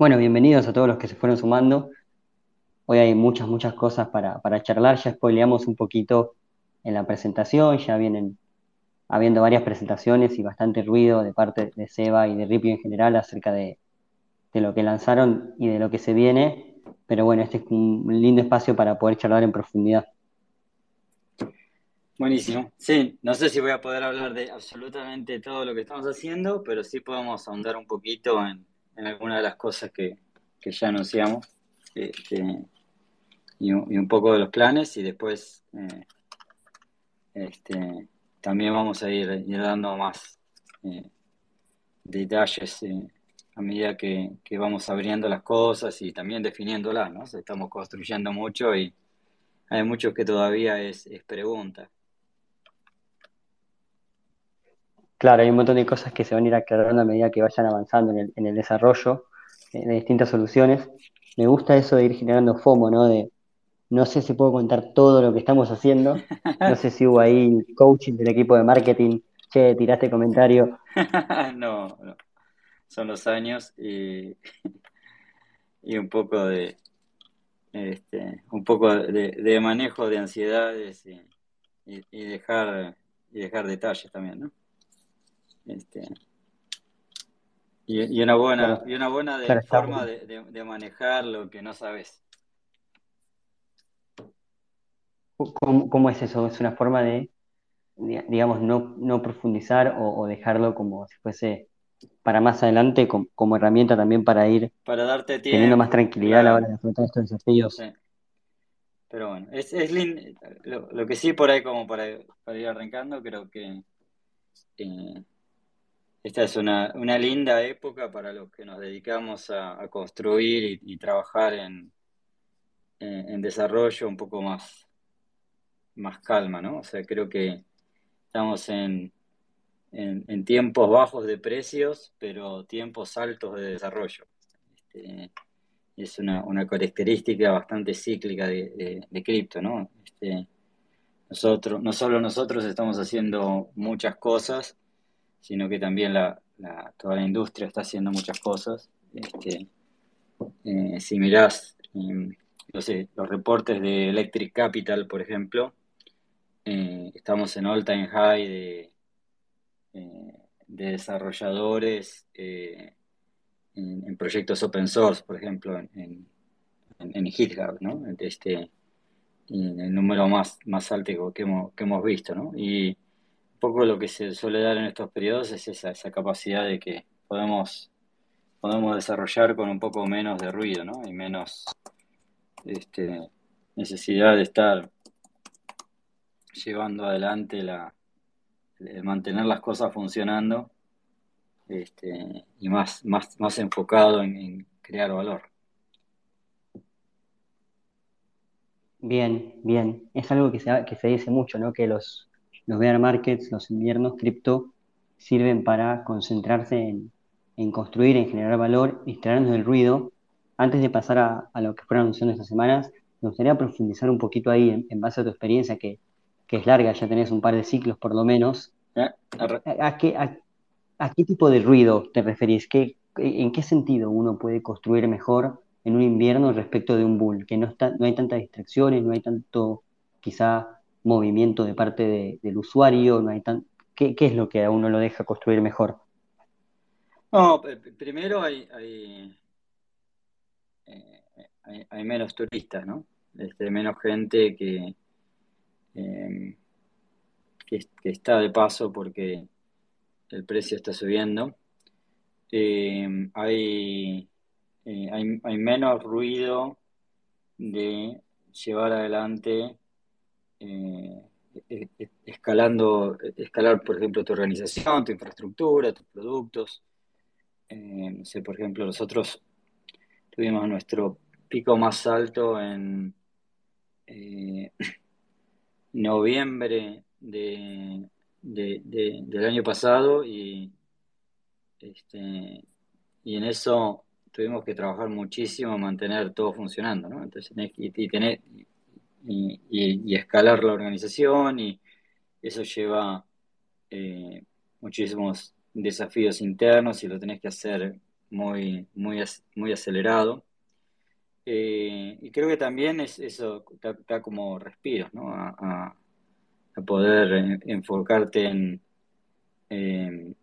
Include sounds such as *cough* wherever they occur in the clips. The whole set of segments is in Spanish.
Bueno, bienvenidos a todos los que se fueron sumando. Hoy hay muchas, muchas cosas para, para charlar. Ya spoileamos un poquito en la presentación, ya vienen habiendo varias presentaciones y bastante ruido de parte de Seba y de Rippy en general acerca de, de lo que lanzaron y de lo que se viene. Pero bueno, este es un lindo espacio para poder charlar en profundidad. Buenísimo. Sí, no sé si voy a poder hablar de absolutamente todo lo que estamos haciendo, pero sí podemos ahondar un poquito en, en algunas de las cosas que, que ya anunciamos este, y, un, poco de los planes y después eh, este, también vamos a ir, ir dando más eh, detalles eh, a medida que, que, vamos abriendo las cosas y también definiéndolas, ¿no? Estamos construyendo mucho y hay mucho que todavía es, es pregunta. Claro, hay un montón de cosas que se van a ir aclarando a medida que vayan avanzando en el, en el desarrollo de distintas soluciones. Me gusta eso de ir generando FOMO, ¿no? De no sé si puedo contar todo lo que estamos haciendo. No sé si hubo ahí coaching del equipo de marketing. Che, tiraste comentario. *laughs* no, no. Son los años y, un poco de este, un poco de, manejo de ansiedades y, dejar y dejar detalles también, ¿no? Este, y, y, una buena, claro. y una buena de, claro, forma de, de, de, manejar lo que no sabes. ¿Cómo, ¿Cómo, es eso? ¿Es una forma de, digamos, no, no profundizar o, o, dejarlo como si fuese para más adelante como, como, herramienta también para ir para darte tiempo, teniendo más tranquilidad claro. a la hora de afrontar estos desafíos? Sí. Pero bueno, es, es lindo. Lo, lo, que sí por ahí como para, para ir arrancando, creo que eh, esta es una, una, linda época para los que nos dedicamos a, construir y, trabajar en, en, desarrollo un poco más, más calma, ¿no? O sea, creo que estamos en, en tiempos bajos de precios, pero tiempos altos de desarrollo. Este, es una, una, característica bastante cíclica de cripto, ¿no? Este, nosotros, no solo nosotros estamos haciendo muchas cosas, sino que también la, toda la industria está haciendo muchas cosas. Este, eh, si mirás eh, no sé, los reportes de Electric Capital, por ejemplo, eh, estamos en all time high de, eh, de desarrolladores en, en, proyectos open source, por ejemplo, en, en, GitHub, ¿no? Este, el número más, más alto que hemos, que hemos visto, ¿no? Poco lo que se suele dar en estos periodos es esa, esa capacidad de que podemos, podemos desarrollar con un poco menos de ruido, ¿no? Y menos este, necesidad de estar llevando adelante la, mantener las cosas funcionando este, y más, más, más enfocado en, en crear valor. Bien, bien. Es algo que se, que se dice mucho, ¿no? Que los, los bear markets, los inviernos cripto, sirven para concentrarse en, en, construir, en generar valor, extraernos del ruido. Antes de pasar a, a lo que fueron anunciando estas semanas, me gustaría profundizar un poquito ahí en, en, base a tu experiencia, que, que es larga, ya tenés un par de ciclos por lo menos. ¿A, a, qué, ¿A, qué, tipo de ruido te referís? ¿Qué, ¿En qué sentido uno puede construir mejor en un invierno respecto de un bull? Que no, está, no hay tantas distracciones, no hay tanto quizá movimiento de parte de, del usuario, no hay tan, ¿qué, ¿qué, es lo que a uno lo deja construir mejor? No, primero eh, hay, hay, menos turistas, ¿no? Este, menos gente que, eh, que, que, está de paso porque el precio está subiendo. Eh, hay, hay, hay menos ruido de llevar adelante eh, escalando, escalar, por ejemplo, tu organización, tu infraestructura, tus productos. Eh, no sé, por ejemplo, nosotros tuvimos nuestro pico más alto en eh, *clears throat* noviembre de, del año pasado y, este, y en eso tuvimos que trabajar muchísimo, mantener todo funcionando, ¿no? Entonces, y, y tener, y, escalar la organización y eso lleva eh, muchísimos desafíos internos y lo tenés que hacer muy, muy, muy acelerado. Eh, y creo que también es, eso da, como respiros, ¿no? A, poder enfocarte en, en,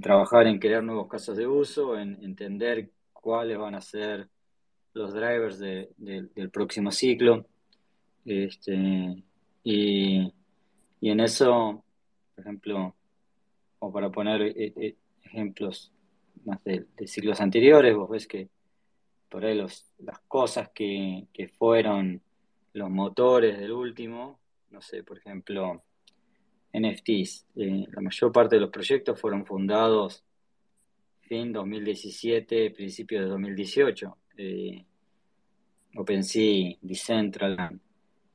trabajar en crear nuevos casos de uso, en entender cuáles van a ser los drivers del próximo ciclo. Este, y, en eso, por ejemplo, o para poner eh, eh, ejemplos más de, ciclos anteriores, vos ves que por ahí los, las cosas que, fueron los motores del último, no sé, por ejemplo, NFTs, eh, la mayor parte de los proyectos fueron fundados fin 2017, principio de 2018. OpenSea, Decentraland,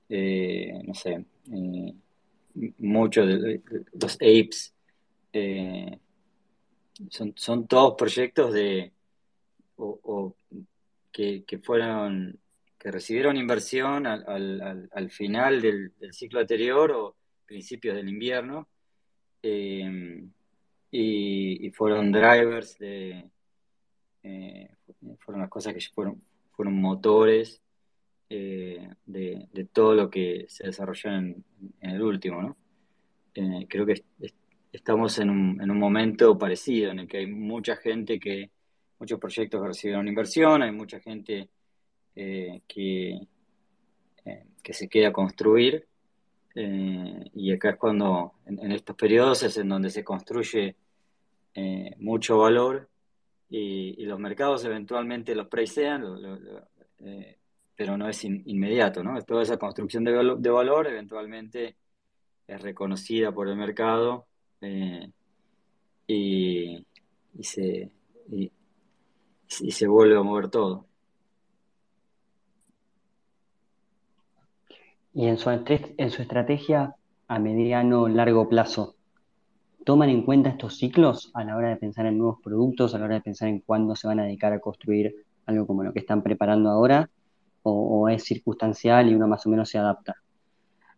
eh, no sé, eh, muchos de los apes, eh, son, son todos proyectos de o, que, fueron que recibieron inversión al, final del, ciclo anterior o principios del invierno y, fueron drivers de fueron las cosas que fueron fueron motores eh, de, todo lo que se desarrolló en, el último, ¿no? Eh, creo que estamos en un, en un, momento parecido, en el que hay mucha gente que, muchos proyectos que recibieron inversión, hay mucha gente eh, que, que se queda a construir, y acá es cuando, en, estos periodos es en donde se construye mucho valor y, los mercados eventualmente los presean, eh, pero no es inmediato, ¿no? Toda esa construcción de, valor eventualmente es reconocida por el mercado eh, y, se, y, se vuelve a mover todo. Y en su, en su estrategia a mediano largo plazo, toman en cuenta estos ciclos a la hora de pensar en nuevos productos, a la hora de pensar en cuándo se van a dedicar a construir algo como lo que están preparando ahora, o, es circunstancial y uno más o menos se adapta?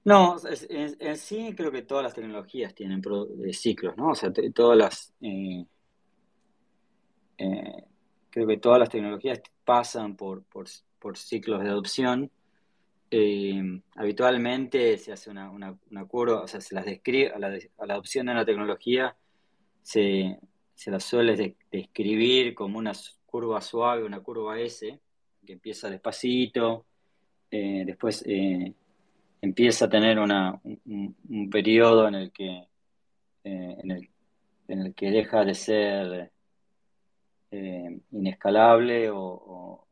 No, en, sí creo que todas las tecnologías tienen ciclos, ¿no? O sea, todas las... Eh, eh, creo que todas las tecnologías pasan por, por ciclos de adopción eh, habitualmente se hace una, curva, o sea, se las describe, a la, adopción de una tecnología se, se la suele describir como una curva suave, una curva S, que empieza despacito, eh, después eh, empieza a tener una, un, periodo en el que en el, en, el, que deja de ser inescalable o,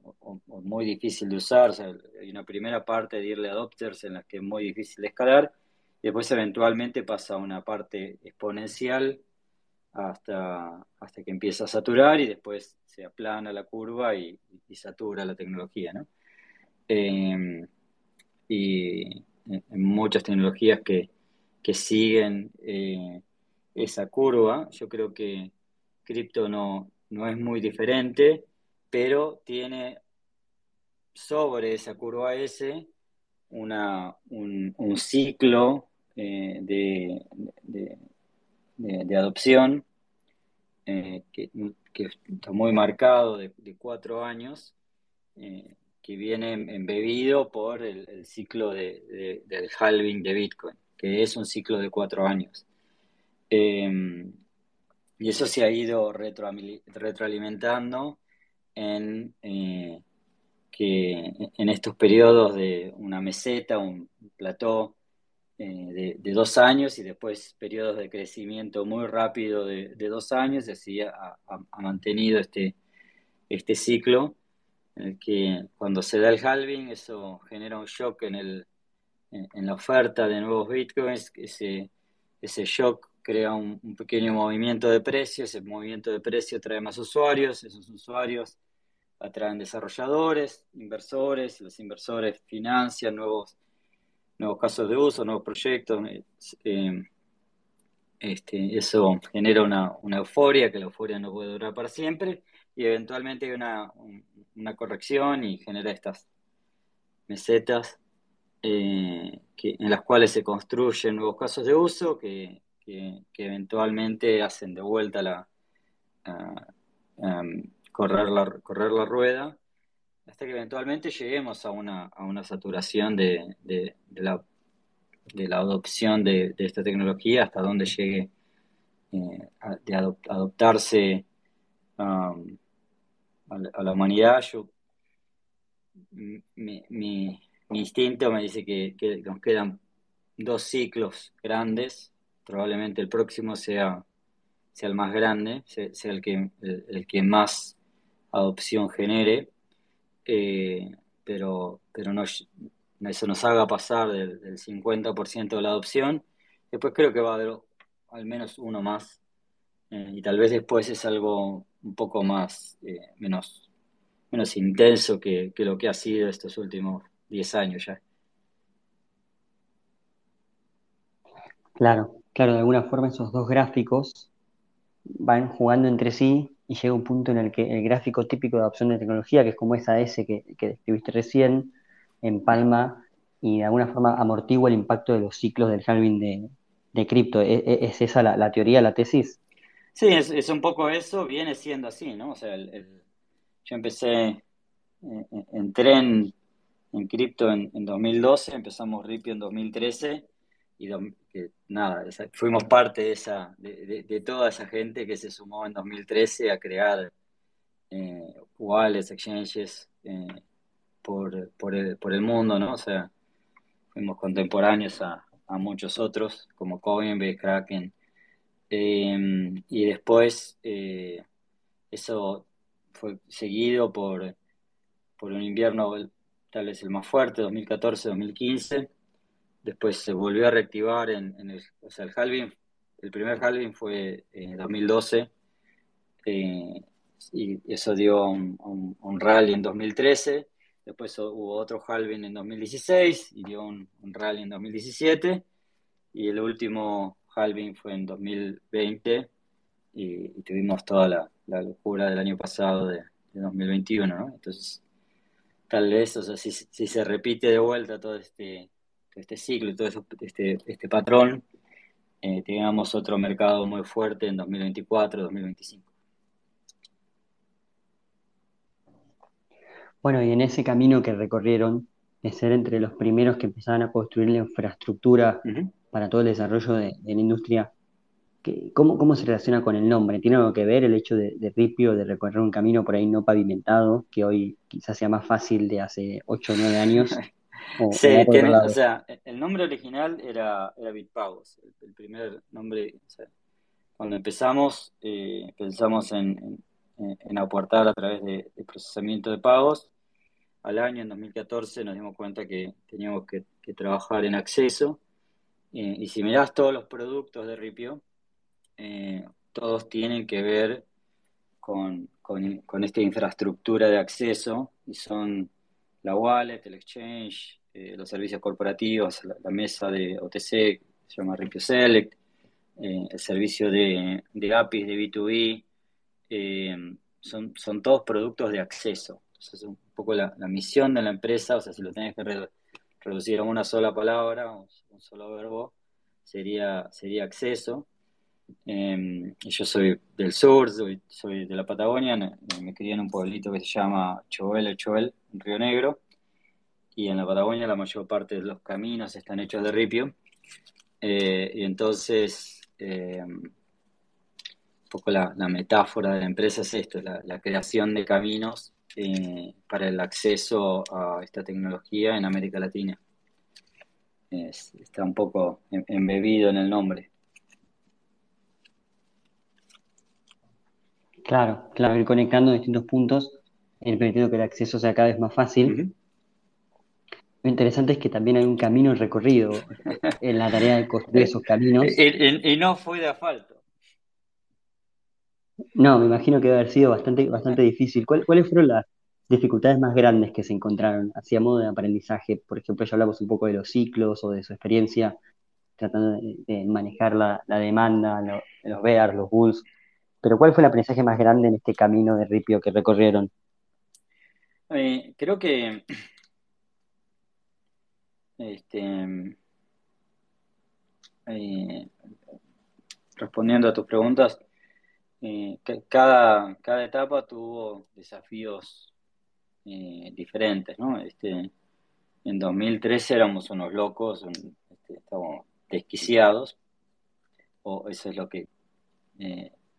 muy difícil de usar. Hay una primera parte de early adopters en la que es muy difícil escalar, y después eventualmente pasa a una parte exponencial hasta, hasta que empieza a saturar y después se aplana la curva y, satura la tecnología. ¿no? Em, y en muchas tecnologías que, que siguen eh, esa curva, yo creo que cripto no, no es muy diferente pero tiene sobre esa curva S una, un, ciclo eh, de, de, adopción eh, que, está muy marcado de, cuatro años, eh, que viene embebido por el, ciclo del halving de Bitcoin, que es un ciclo de cuatro años. y eso se ha ido retroalimentando en que en estos periodos de una meseta, un plató eh, de, dos años y después periodos de crecimiento muy rápido de, dos años, y así ha, mantenido este, este ciclo en el que cuando se da el halving eso genera un shock en, el, en, la oferta de nuevos bitcoins, ese, ese shock crea un, pequeño movimiento de precio, ese movimiento de precio trae más usuarios, esos usuarios atraen desarrolladores, inversores, los inversores financian nuevos, nuevos casos de uso, nuevos proyectos. Eh, este, eso genera una, euforia, que la euforia no puede durar para siempre, y eventualmente hay una, corrección y genera estas mesetas eh, en las cuales se construyen nuevos casos de uso que, eventualmente hacen de vuelta la, em, correr, la, correr la rueda hasta que eventualmente lleguemos a una, a una saturación de, de, la, de la adopción de, esta tecnología, hasta donde llegue eh, a, de adoptarse um, a, la, humanidad. Yo, mi, instinto me dice que, nos quedan dos ciclos grandes, probablemente el próximo sea, sea el más grande, sea, el, que, el que más adopción genere eh, pero, pero no, eso nos haga pasar del, 50% de la adopción. Después creo que va a haber al menos uno más eh, y tal vez después es algo un poco más, eh, menos, menos intenso que, que, lo que ha sido estos últimos 10 años ya. Claro, claro, de alguna forma esos dos gráficos van jugando entre sí y llega un punto en el que el gráfico típico de adopción de tecnología, que es como esa S que, que describiste recién, empalma y de alguna forma amortigua el impacto de los ciclos del halving de, cripto. ¿E, e, ¿Es, esa la, teoría, la tesis? Sí, es, un poco eso, viene siendo así, ¿no? O sea, yo empecé, eh, entré en, en cripto en, en, 2012, empezamos Ripio en 2013 y que nada, fuimos parte de, esa, de, toda esa gente que se sumó en 2013 a crear eh, wallets, exchanges eh, por, por, el, mundo, ¿no? O sea, fuimos contemporáneos a, a muchos otros, como Coinbase, Kraken. Em, y después eh, eso fue seguido por, por un invierno tal vez el más fuerte, 2014-2015 Después se volvió a reactivar en, el, o sea, el halving, el primer halving fue en 2012 eh, y eso dio un, rally en 2013. Después hubo otro halving en 2016 y dio un, rally en 2017 y el último halving fue en 2020 y, tuvimos toda la, locura del año pasado de, 2021, ¿no? Entonces, tal vez, o sea, si, si se repite de vuelta todo este este ciclo y todo este, este patrón, eh, tengamos otro mercado muy fuerte en 2024, 2025. Bueno, y en ese camino que recorrieron, de ser entre los primeros que empezaban a construir la infraestructura para todo el desarrollo de, la industria, ¿cómo, ¿cómo, se relaciona con el nombre? ¿Tiene algo que ver el hecho de, de, Ripio, de recorrer un camino por ahí no pavimentado, que hoy quizás sea más fácil de hace 8 o 9 años? *laughs* sí, o sea, el nombre original era, era Bitpagos, el, primer nombre, cuando empezamos, eh, pensamos en, en, aportar a través de, procesamiento de pagos. Al año, en 2014, nos dimos cuenta que teníamos que, trabajar en acceso. Eh, y si mirás todos los productos de Ripio, eh, todos tienen que ver con, con, con esta infraestructura de acceso y son la wallet, el exchange, eh, los servicios corporativos, la, mesa de OTC, se llama Ripio Select, eh, el servicio de, de, APIs de B2B, eh, son, son todos productos de acceso. Entonces, un poco la, misión de la empresa, o sea, si lo tenés que reducir a una sola palabra, un, un solo verbo, sería, sería acceso. Yo soy del sur, soy, de la Patagonia, me, crié en un pueblito que se llama Choel, Choel, en Río Negro y en la Patagonia la mayor parte de los caminos están hechos de ripio. Eh, y entonces, eh, un poco la, metáfora de la empresa es esto, la, creación de caminos eh, para el acceso a esta tecnología en América Latina. está un poco em, embebido en el nombre. Claro, claro, ir conectando distintos puntos, permitiendo que el acceso sea cada vez más fácil. Lo interesante es que también hay un camino recorrido en la tarea de construir esos caminos. *laughs* Y, no fue de asfalto. No, me imagino que debe haber sido bastante, bastante difícil. ¿Cuáles fueron las dificultades más grandes que se encontraron hacia modo de aprendizaje? Por ejemplo, ya hablamos un poco de los ciclos o de su experiencia tratando de, manejar la, demanda, los bears, los bulls. Pero ¿cuál fue el aprendizaje más grande en este camino de ripio que recorrieron? Eh, creo que este, eh, respondiendo a tus preguntas, eh, cada, cada etapa tuvo desafíos diferentes, ¿no? Este, en 2013 éramos unos locos, este, estábamos desquiciados, o eso es lo que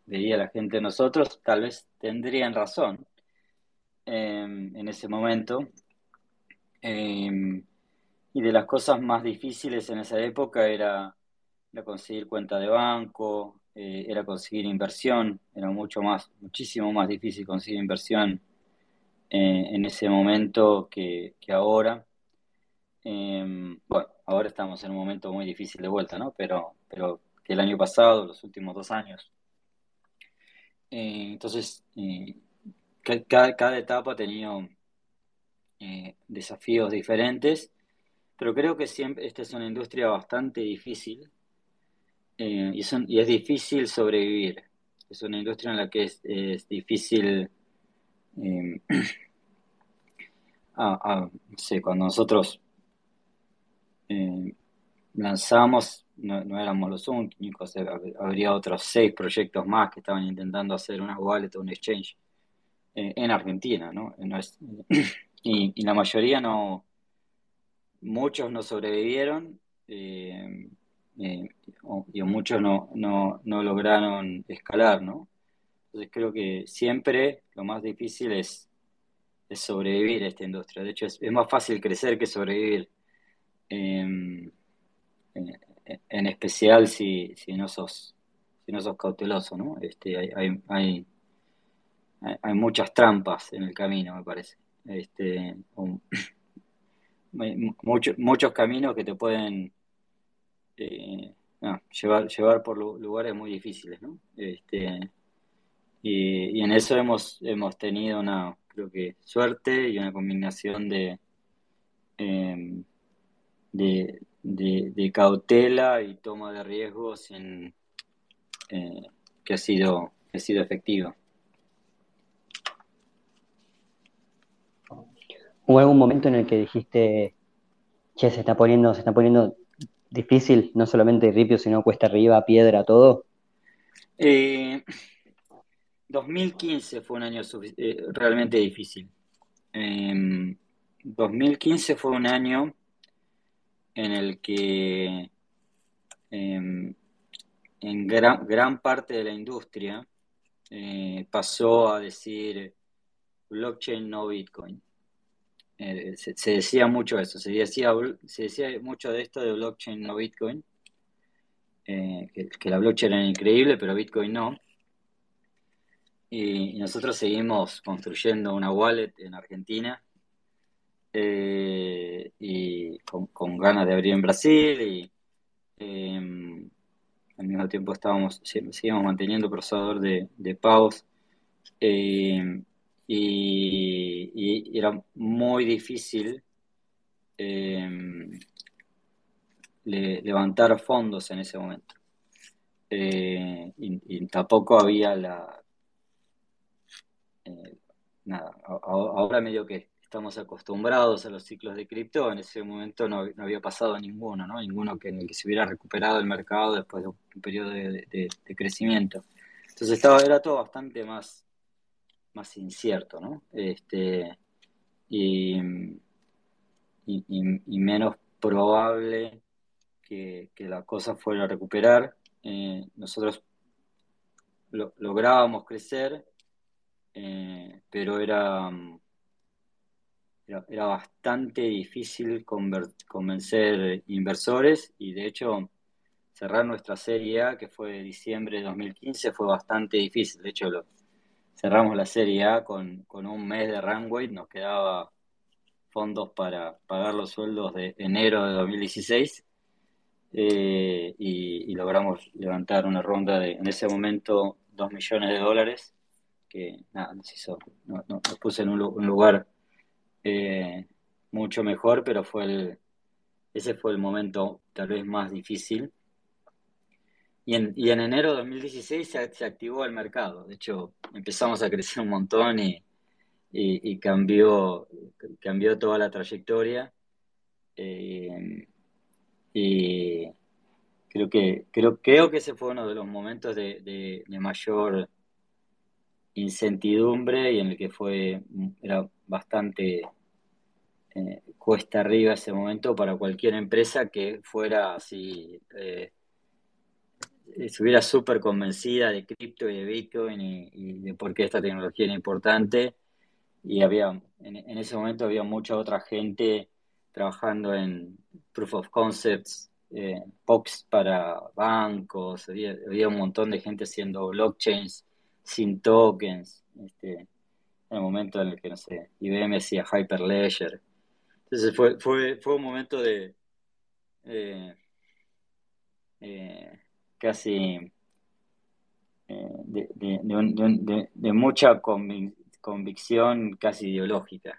veía la gente de nosotros, tal vez tendrían razón em, en ese momento. Em, y de las cosas más difíciles en esa época era, conseguir cuenta de banco, eh, era conseguir inversión, era mucho más, muchísimo más difícil conseguir inversión eh, en ese momento que, ahora. Em, bueno, ahora estamos en un momento muy difícil de vuelta, ¿no? Pero, pero que el año pasado, los últimos dos años. Eh, entonces, cada, cada, etapa ha tenido desafíos diferentes pero creo que siempre esta es una industria bastante difícil eh, y, y, es difícil sobrevivir. Es una industria en la que es, difícil, eh, *clears throat* ah, cuando nosotros eh, lanzamos, no, éramos los únicos, habría otros seis proyectos más que estaban intentando hacer una wallet o un exchange en Argentina, ¿no? *clears throat* y, y la mayoría no muchos no sobrevivieron eh, eh, y muchos no, lograron escalar, ¿no? Entonces creo que siempre lo más difícil es, sobrevivir a esta industria. De hecho, es, más fácil crecer que sobrevivir. Em, en, especial si, no sos si no sos cauteloso, ¿no? Este, hay, hay, hay, muchas trampas en el camino, me parece. Este, *coughs* muchos muchos caminos que te pueden eh, llevar, llevar por lugares muy difíciles, ¿no? Este, y, en eso hemos, hemos tenido una, creo que, suerte y una combinación de, em, de, de, cautela y toma de riesgos en, eh, que, ha sido, que ha sido efectiva. ¿Hubo algún momento en el que dijiste, che, se está poniendo, se está poniendo difícil, no solamente ripio, sino cuesta arriba, piedra, todo? 2015 eh, fue un año eh, realmente difícil. 2015 em, fue un año en el que em, en gran, gran, parte de la industria eh, pasó a decir blockchain no Bitcoin. Eh, se, decía mucho eso, se decía, se decía mucho de esto de blockchain no Bitcoin, eh, que, la blockchain era increíble, pero Bitcoin no. Y, nosotros seguimos construyendo una wallet en Argentina eh, y con, ganas de abrir en Brasil y em, al mismo tiempo estábamos, seguimos manteniendo procesador de, de pagos y, era muy difícil em, levantar fondos en ese momento. Eh, y, tampoco había la... Eh, nada, ahora medio que estamos acostumbrados a los ciclos de cripto, en ese momento no, había pasado ninguno, ¿no? Ninguno que en el que se hubiera recuperado el mercado después de un periodo de, crecimiento. Entonces estaba, era todo bastante más más incierto, ¿no? Este, y, menos probable que, la cosa fuera a recuperar. Eh, nosotros lográbamos crecer, eh, pero era, era, bastante difícil convencer inversores y de hecho cerrar nuestra serie A, que fue diciembre de 2015, fue bastante difícil. De hecho, lo, cerramos la Serie A con, un mes de runway, nos quedaba fondos para pagar los sueldos de enero de 2016 eh, y, logramos levantar una ronda de, en ese momento, 2 millones de dólares, que nada, nos hizo, nos, puso en un, lugar eh, mucho mejor, pero fue el, ese fue el momento tal vez más difícil y en, y en enero de 2016 se, activó el mercado. De hecho, empezamos a crecer un montón y, y, cambió, cambió toda la trayectoria. Eh, y creo que, creo, creo que ese fue uno de los momentos de, de, mayor incertidumbre y en el que fue, era bastante eh, cuesta arriba ese momento para cualquier empresa que fuera así, eh, estuviera súper convencida de cripto y de Bitcoin y, de por qué esta tecnología era importante. Y había, en, ese momento había mucha otra gente trabajando en proof of concepts, eh, POPs para bancos, había, había, un montón de gente haciendo blockchains sin tokens, este, en el momento en el que, no sé, IBM hacía Hyperledger. Entonces fue, fue, fue un momento de eh, eh, casi eh, de, de, de, mucha convicción casi ideológica.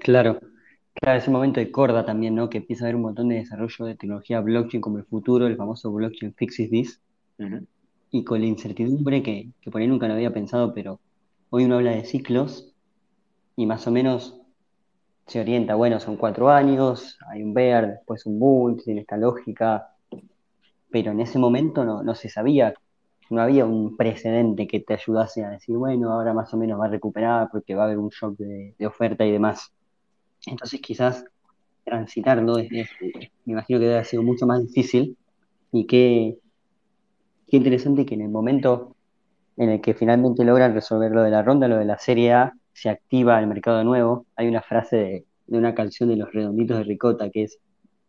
Claro, claro, ese momento de corda también, ¿no? Que empieza a haber un montón de desarrollo de tecnología blockchain como el futuro, el famoso blockchain fixes this, y con la incertidumbre que, que por ahí nunca lo había pensado, pero hoy uno habla de ciclos y más o menos se orienta, bueno, son cuatro años, hay un bear, después un bull, tiene esta lógica, pero en ese momento no, no se sabía, no había un precedente que te ayudase a decir, bueno, ahora más o menos va a recuperar porque va a haber un shock de, oferta y demás. Entonces quizás transitarlo, me imagino que debe haber sido mucho más difícil y qué, qué interesante que en el momento en el que finalmente logran resolver lo de la ronda, lo de la Serie A, se activa el mercado de nuevo. Hay una frase de, una canción de los redonditos de Ricota que es,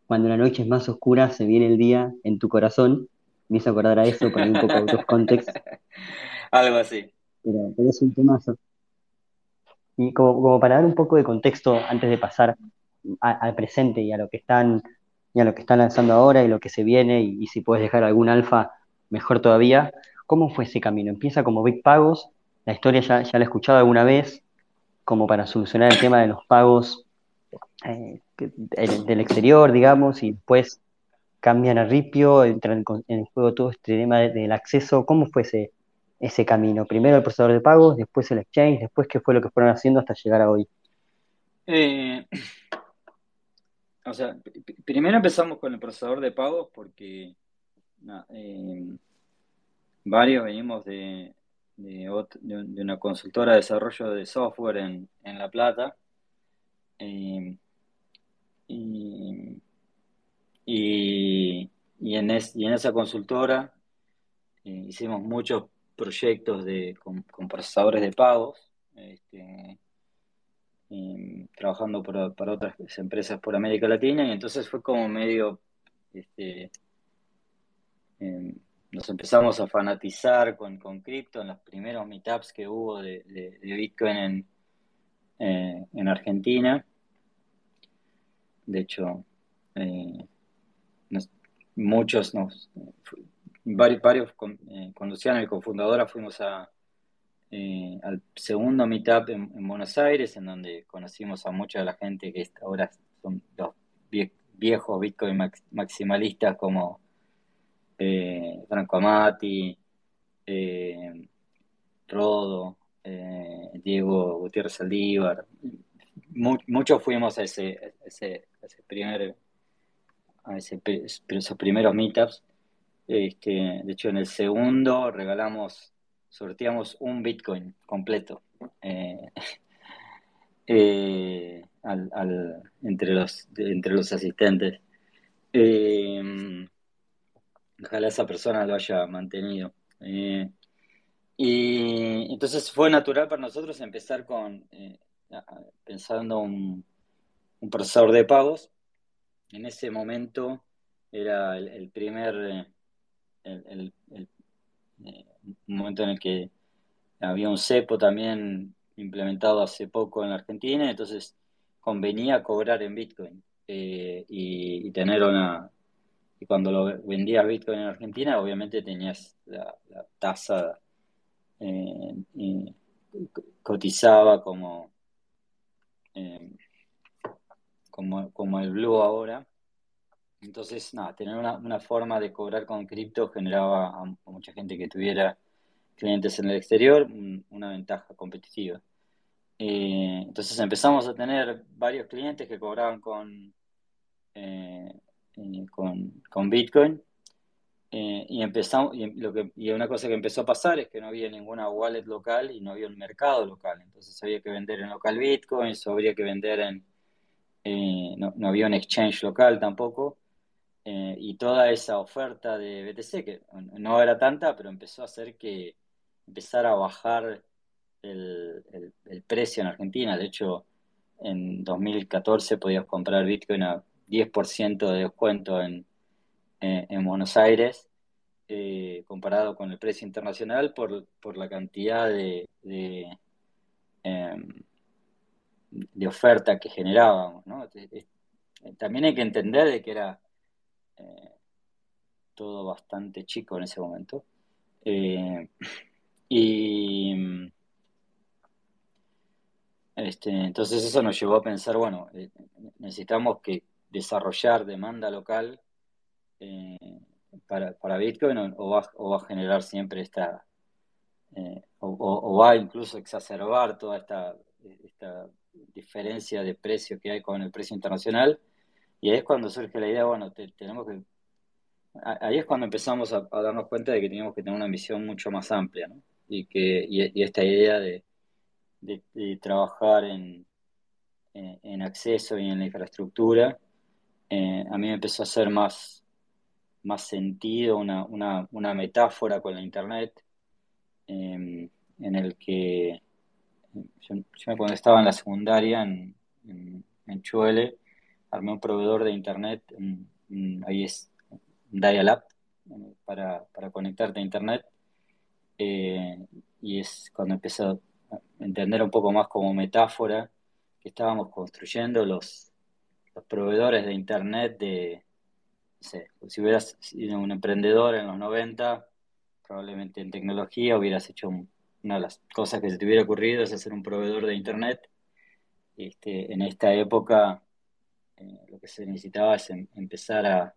cuando la noche es más oscura, se viene el día en tu corazón. Me hizo acordar a eso, para un poco out of context. Algo así. Pero, es un temazo. Y como, para dar un poco de contexto antes de pasar al presente y a lo que están y a lo que están lanzando ahora y lo que se viene, y, si puedes dejar algún alfa, mejor todavía. ¿Cómo fue ese camino? Empieza como Big Pagos, la historia ya, la he escuchado alguna vez, como para solucionar el tema de los pagos eh, del exterior, digamos, y después cambian a Ripio, entran en el juego todo este tema del acceso. ¿Cómo fue ese, ese camino? Primero el procesador de pagos, después el exchange, después qué fue lo que fueron haciendo hasta llegar a hoy. Eh, *clears throat* o sea, primero empezamos con el procesador de pagos porque eh, varios venimos de, de, una consultora de desarrollo de software en, La Plata. Eh, y, en esa consultora eh, hicimos muchos proyectos de, con, procesadores de pagos, este, em, trabajando para otras empresas por América Latina, y entonces fue como medio este, em, nos empezamos a fanatizar con, con cripto en los primeros meetups que hubo de, Bitcoin en, eh, en Argentina. De hecho, eh, muchos, nos, varios, varios con, eh, con Luciano, cofundadora, fuimos a, al segundo meetup en, Buenos Aires, en donde conocimos a mucha de la gente que ahora son los viejos Bitcoin maximalistas como eh, Franco Amati, eh, Rodo, eh, Diego Gutiérrez Saldívar. muchos fuimos a ese, ese, primer, a esos primeros meetups. Este, de hecho, en el segundo regalamos, sorteamos un Bitcoin completo *laughs* entre, los, entre los asistentes. Ojalá esa persona lo haya mantenido. Eh, y entonces fue natural para nosotros empezar con, eh, pensando un, un, procesador de pagos. En ese momento era el, primer, el, momento en el que había un cepo también implementado hace poco en la Argentina, entonces convenía cobrar en Bitcoin eh, y, tener una, y cuando lo vendías Bitcoin en Argentina, obviamente tenías la, tasa, eh, cotizaba como, eh, como, como, el Blue ahora. Entonces, nada, tener una, forma de cobrar con cripto generaba a, mucha gente que tuviera clientes en el exterior una ventaja competitiva. Eh, entonces empezamos a tener varios clientes que cobraban con, con, Bitcoin. Eh, y empezamos, y, lo que, y una cosa que empezó a pasar es que no había ninguna wallet local y no había un mercado local. Entonces había que vender en local Bitcoin, habría que vender en, eh, no, no, había un exchange local tampoco. Eh, y toda esa oferta de BTC, que no era tanta, pero empezó a hacer que empezara a bajar el, el, precio en Argentina. De hecho, en 2014 podías comprar Bitcoin a 10% de descuento en, en, Buenos Aires, eh, comparado con el precio internacional por, por la cantidad de, de, em, oferta que generábamos. También hay que entender de que era eh, todo bastante chico en ese momento. Eh, y este, entonces eso nos llevó a pensar, bueno, necesitamos que desarrollar demanda local eh, para, para, Bitcoin o, va, o, a generar siempre esta, eh, o, va incluso exacerbar toda esta, esta diferencia de precio que hay con el precio internacional. Y ahí es cuando surge la idea, bueno, tenemos que... Ahí es cuando empezamos a, darnos cuenta de que teníamos que tener una visión mucho más amplia. Y, que, y, esta idea de, de, trabajar en, en, acceso y en la infraestructura, eh, a mí me empezó a hacer más, más sentido, una, una, una metáfora con la Internet, em, en el que yo, cuando estaba en la secundaria en, en, Chuele, armé un proveedor de Internet, ahí es Dial-Up, para, para, conectarte a Internet, eh, y es cuando empecé a entender un poco más como metáfora que estábamos construyendo los, proveedores de Internet de, si hubieras sido un emprendedor en los 90, probablemente en tecnología hubieras hecho una de las cosas que se te hubiera ocurrido es hacer un proveedor de Internet. Este, en esta época eh, lo que se necesitaba es em, empezar a,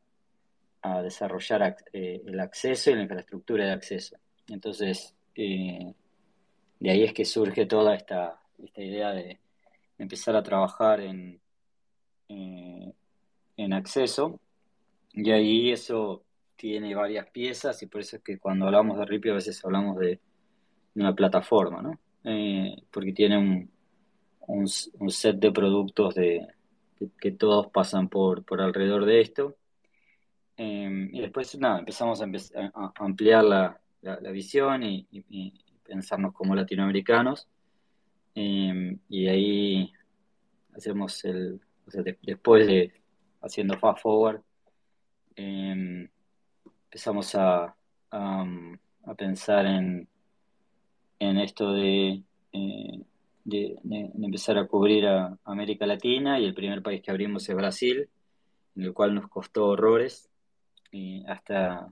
desarrollar eh, el acceso y la infraestructura de acceso. Entonces, eh, de ahí es que surge toda esta, esta idea de empezar a trabajar en, en acceso y ahí eso tiene varias piezas y por eso es que cuando hablamos de Ripio a veces hablamos de una plataforma, ¿no? Eh, porque tiene un, un, set de productos de, que, todos pasan por, por alrededor de esto. Eh, y después, nada, empezamos a, ampliar la, la, visión y, pensarnos como latinoamericanos. Eh, y ahí hacemos el, sea, después de haciendo fast forward, Em, empezamos a, a, pensar en, en esto de, eh, de, empezar a cubrir a América Latina y el primer país que abrimos es Brasil, en el cual nos costó horrores hasta,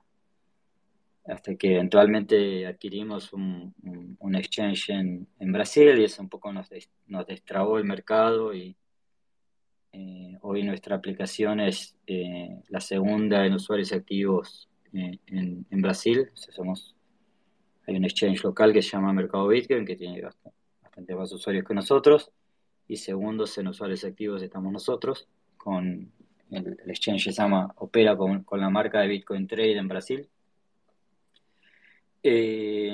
hasta que eventualmente adquirimos un, un, exchange en, en, Brasil y eso un poco nos, nos destrabó el mercado y eh, hoy nuestra aplicación es eh, la segunda en usuarios activos eh, en, Brasil. somos, hay un exchange local que se llama Mercado Bitcoin, que tiene bastante, más usuarios que nosotros. Y segundos en usuarios activos estamos nosotros, con el, exchange se llama, opera con, la marca de Bitcoin Trade en Brasil. Y,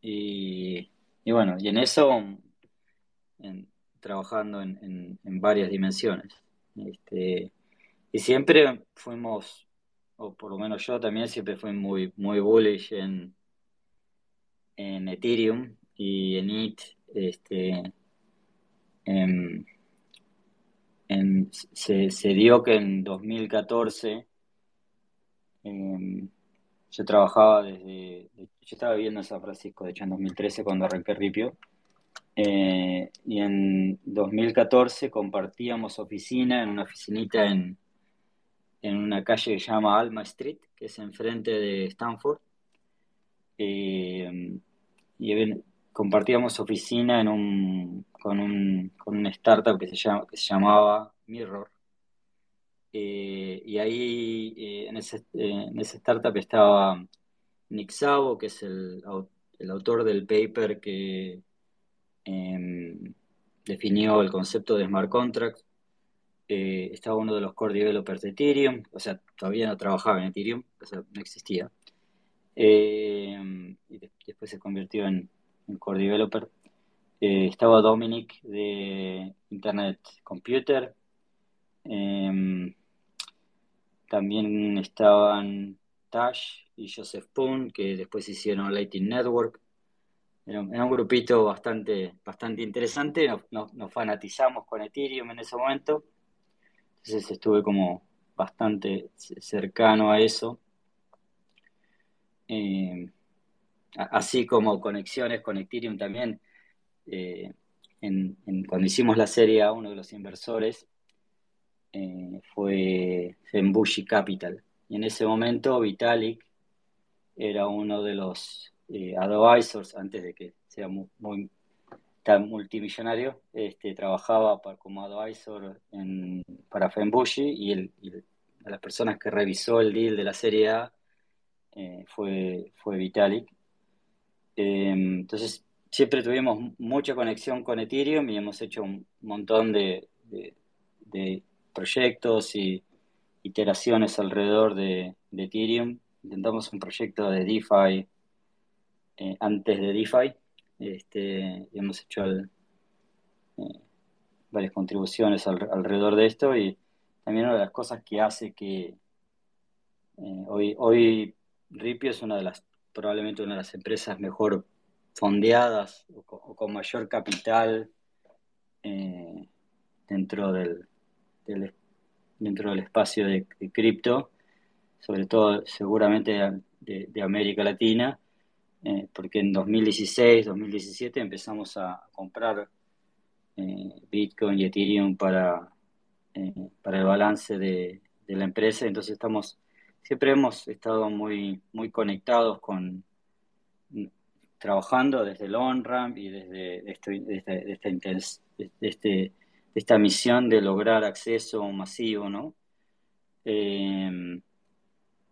y, bueno, y en eso, en, trabajando en, varias dimensiones. Este, y siempre fuimos, o por lo menos yo también siempre fui muy, muy bullish en, en Ethereum y en IT. Este, se, dio que en 2014 em, yo trabajaba desde, yo estaba viviendo en San Francisco, de hecho en 2013 cuando arranqué Ripio, eh, y en 2014 compartíamos oficina en una oficinita en, en una calle que se llama Alma Street, que es enfrente de Stanford. Eh, y compartíamos oficina en un, con, un, con una startup que se, llamaba Mirror. Eh, y ahí en, ese, en esa startup estaba Nick Szabo, que es el, el autor del paper que Em, definió el concepto de smart contracts. eh, estaba uno de los core developers de Ethereum, o sea, todavía no trabajaba en Ethereum, o sea, no existía. Eh, y después se convirtió en, core developer. Eh, estaba Dominic de Internet Computer. también estaban Tash y Joseph Poon, que después hicieron Lightning Network. Era, un grupito bastante, bastante interesante. nos fanatizamos con Ethereum en ese momento. Entonces estuve como bastante cercano a eso. Eh, así como conexiones con Ethereum también. Eh, cuando hicimos la serie uno de los inversores eh, fue Fembushi Capital. Y en ese momento Vitalik era uno de los advisors, antes de que sea muy, muy multimillonario, este, trabajaba como advisor para Fembushi y, el, de las personas que revisó el deal de la Serie A eh, fue, fue Vitalik. Em, entonces, siempre tuvimos mucha conexión con Ethereum y hemos hecho un montón de, proyectos y iteraciones alrededor de, Ethereum. Intentamos un proyecto de DeFi eh, antes de DeFi este, hemos hecho eh, varias contribuciones alrededor de esto y también una de las cosas que hace que eh, hoy, hoy Ripio es una de las, probablemente una de las empresas mejor fondeadas o, con, mayor capital dentro, del, dentro del espacio de, cripto, sobre todo seguramente de América Latina eh, porque en 2016, 2017 empezamos a comprar eh, Bitcoin y Ethereum para, eh, para el balance de, la empresa, entonces estamos, siempre hemos estado muy, muy conectados con, trabajando desde el on-ramp y desde, desde, este, esta misión de lograr acceso masivo, ¿no?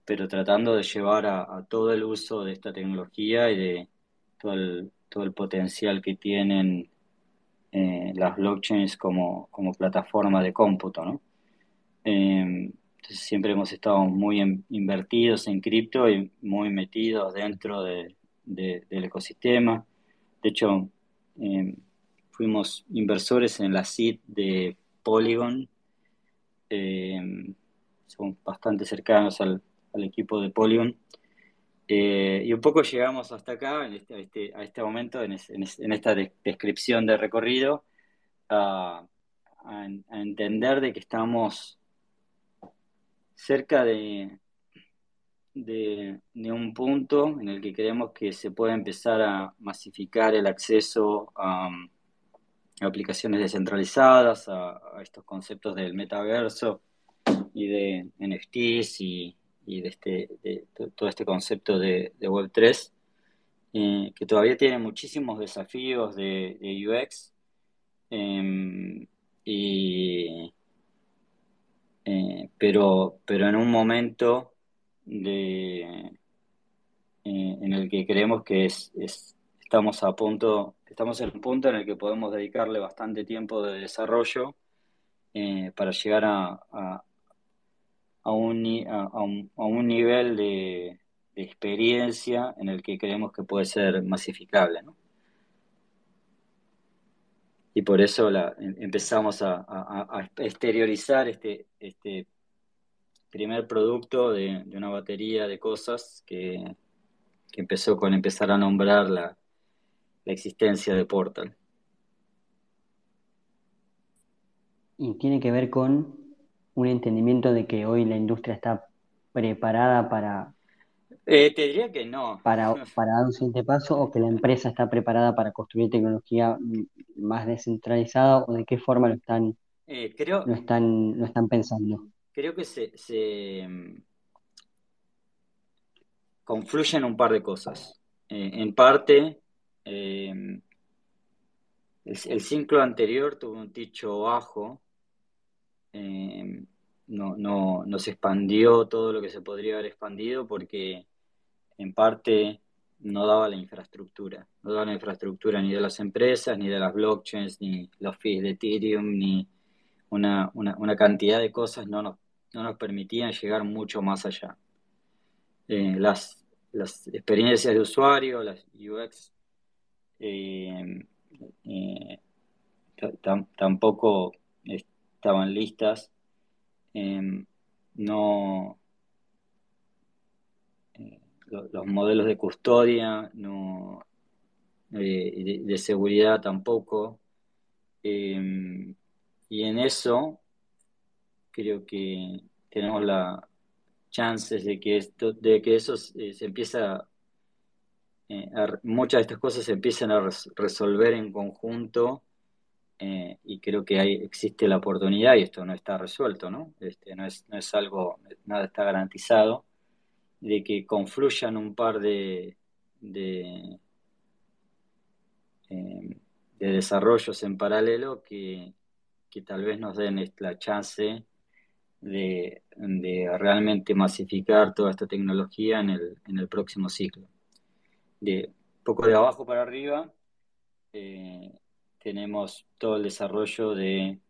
Pero tratando de llevar a, todo el uso de esta tecnología y de todo el, todo el potencial que tienen eh, las blockchains como, como, plataforma de cómputo, ¿no? Em, entonces siempre hemos estado muy invertidos en cripto y muy metidos dentro de, del ecosistema. De hecho, em, fuimos inversores en la SID de Polygon. Em, son bastante cercanos al, al equipo de Polygon. Eh, y un poco llegamos hasta acá, en este, a, este, este momento, en, esta descripción de recorrido, a, entender de que estamos cerca de, de, un punto en el que creemos que se puede empezar a masificar el acceso a, aplicaciones descentralizadas, a, estos conceptos del metaverso y de NFTs y, y de, este, de todo este concepto de, Web3, eh, que todavía tiene muchísimos desafíos de, UX, em, y, eh, pero, pero en un momento de, eh, en el que creemos que es, estamos a punto, estamos en un punto en el que podemos dedicarle bastante tiempo de desarrollo para llegar a un, a, un, nivel de, experiencia en el que creemos que puede ser masificable. ¿no? Y por eso la, em, empezamos a, exteriorizar este, este primer producto de, una batería de cosas que, empezó con empezar a nombrar la, la existencia de Portal. Y tiene que ver con un entendimiento de que hoy la industria está preparada para... Eh, te diría que no. Para, *laughs* para dar un siguiente paso o que la empresa está preparada para construir tecnología más descentralizada o de qué forma lo están, eh, creo, lo están, lo están pensando. Creo que se, se mm, confluyen un par de cosas. Eh, en parte, el, el, ciclo anterior tuvo un techo bajo eh, no, no, se expandió todo lo que se podría haber expandido porque en parte no daba la infraestructura, no daba la infraestructura ni de las empresas, ni de las blockchains, ni los fees de Ethereum, ni una, cantidad de cosas no nos, no nos permitían llegar mucho más allá. Eh, las, las experiencias de usuario, las UX, eh, eh, tampoco estaban listas. No los modelos de custodia no de, seguridad tampoco. Y en eso creo que tenemos la chances de que esto, de que eso se, empieza eh, muchas de estas cosas se empiezan a resolver en conjunto eh, y creo que ahí existe la oportunidad y esto no está resuelto, ¿no? Este, no, es, no es algo, nada está garantizado, de que confluyan un par de, de, de desarrollos en paralelo que, que tal vez nos den la chance de, realmente masificar toda esta tecnología en el, en el próximo ciclo. De poco de abajo para arriba eh, tenemos todo el desarrollo de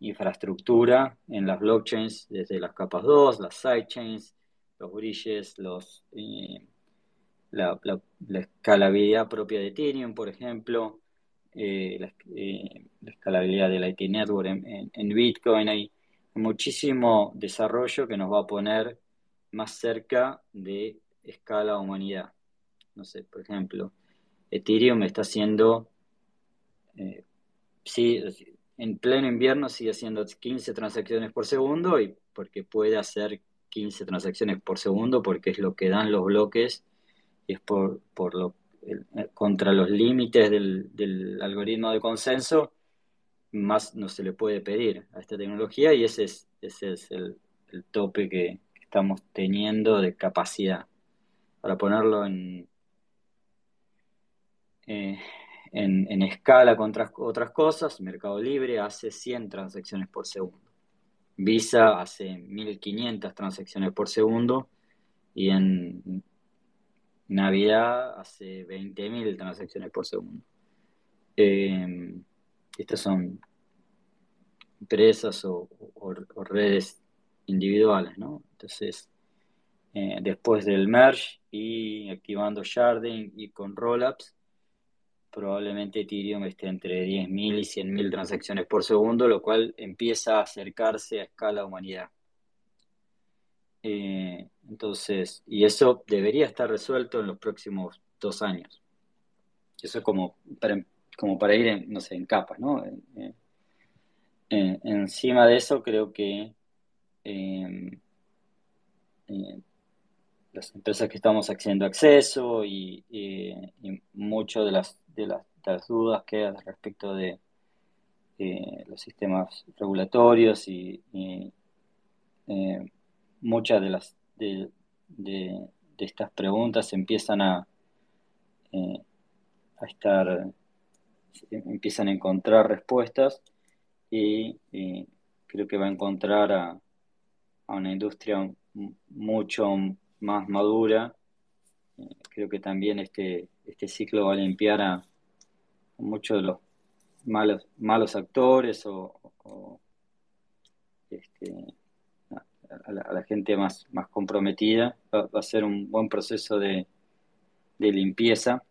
infraestructura en las blockchains, desde las capas 2, las sidechains, los bridges, los, eh, la, escalabilidad propia de Ethereum, por ejemplo, eh, eh, la, escalabilidad del IT Network en, Bitcoin. Hay muchísimo desarrollo que nos va a poner más cerca de escala humanidad. No sé, por ejemplo, Ethereum está haciendo, eh, sí, en pleno invierno sigue haciendo 15 transacciones por segundo y porque puede hacer 15 transacciones por segundo porque es lo que dan los bloques y es por, lo contra los límites del, algoritmo de consenso, más no se le puede pedir a esta tecnología y ese es, ese es el, tope que, estamos teniendo de capacidad. Para ponerlo en, eh, en, escala con otras, cosas, Mercado Libre hace 100 transacciones por segundo. Visa hace 1500 transacciones por segundo y en Navidad hace 20.000 transacciones por segundo. Eh, estas son empresas o, redes individuales, ¿no? Entonces, eh, después del merge y activando sharding y con rollups, probablemente Ethereum esté entre 10.000 y 100.000 transacciones por segundo, lo cual empieza a acercarse a escala humanidad. Eh, entonces, y eso debería estar resuelto en los próximos dos años. Eso es como para, como para ir, en, no sé, en capas, ¿no? encima de eso, creo que em, eh, las empresas que estamos haciendo acceso y, y, mucho de las, de las, dudas que hay respecto de eh, los sistemas regulatorios y, eh, muchas de las de, estas preguntas empiezan a, eh, a estar, empiezan a encontrar respuestas y, creo que va a encontrar a, una industria mucho más madura. Eh, creo que también este, este ciclo va a limpiar a, muchos de los malos, malos actores o, este, a la, gente más, más comprometida. Va, a ser un buen proceso de, limpieza.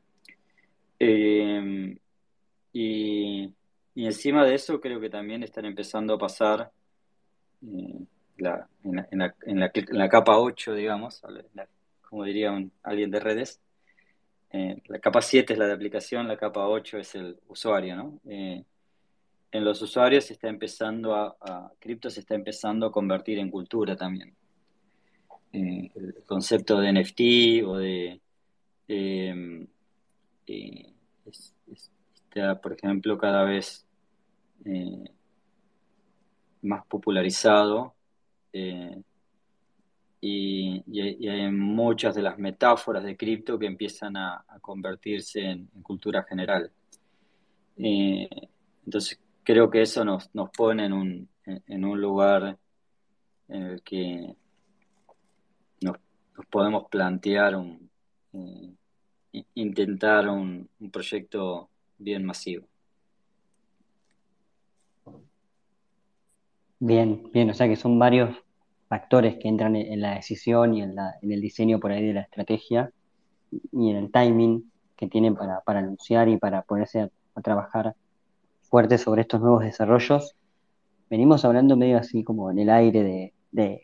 Eh, y, encima de eso creo que también están empezando a pasar eh, en, la, capa 8, digamos, como diría alguien de redes. Eh, la capa 7 es la de aplicación, la capa 8 es el usuario, ¿no? en los usuarios se está empezando a, cripto se está empezando a convertir en cultura también. Eh, el concepto de NFT o de em, eh, está, por ejemplo, cada vez eh, más popularizado y, hay muchas de las metáforas de cripto que empiezan a, convertirse en, cultura general. entonces, creo que eso nos, nos pone en un, en un lugar en el que nos, podemos plantear un, eh, intentar un, proyecto bien masivo. Bien, bien, o sea que son varios factores que entran en, en la decisión y en la, en el diseño por ahí de la estrategia y en el timing que tienen para, para anunciar y para ponerse a, a trabajar fuerte sobre estos nuevos desarrollos. Venimos hablando medio así como en el aire de, de,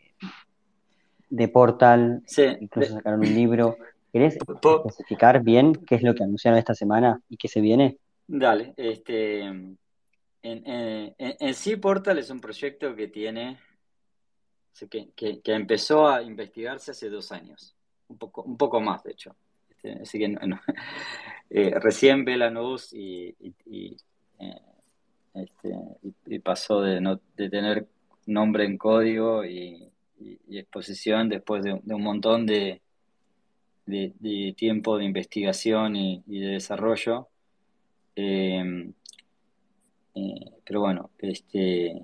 de Portal, Sí, incluso de- sacaron un libro. ¿Querés *coughs* especificar bien qué es lo que anunciaron esta semana y qué se viene? dale, este, en, en- en- en sí Portal es un proyecto que tiene, que, empezó a investigarse hace dos años, un poco, un poco más de hecho. Este, así que *laughs* eh, recién ve la luz y, eh, este, y- pasó de, no, de tener nombre en código y, exposición después de, un montón de, de- tiempo de investigación y, de desarrollo. Eh, pero bueno, este,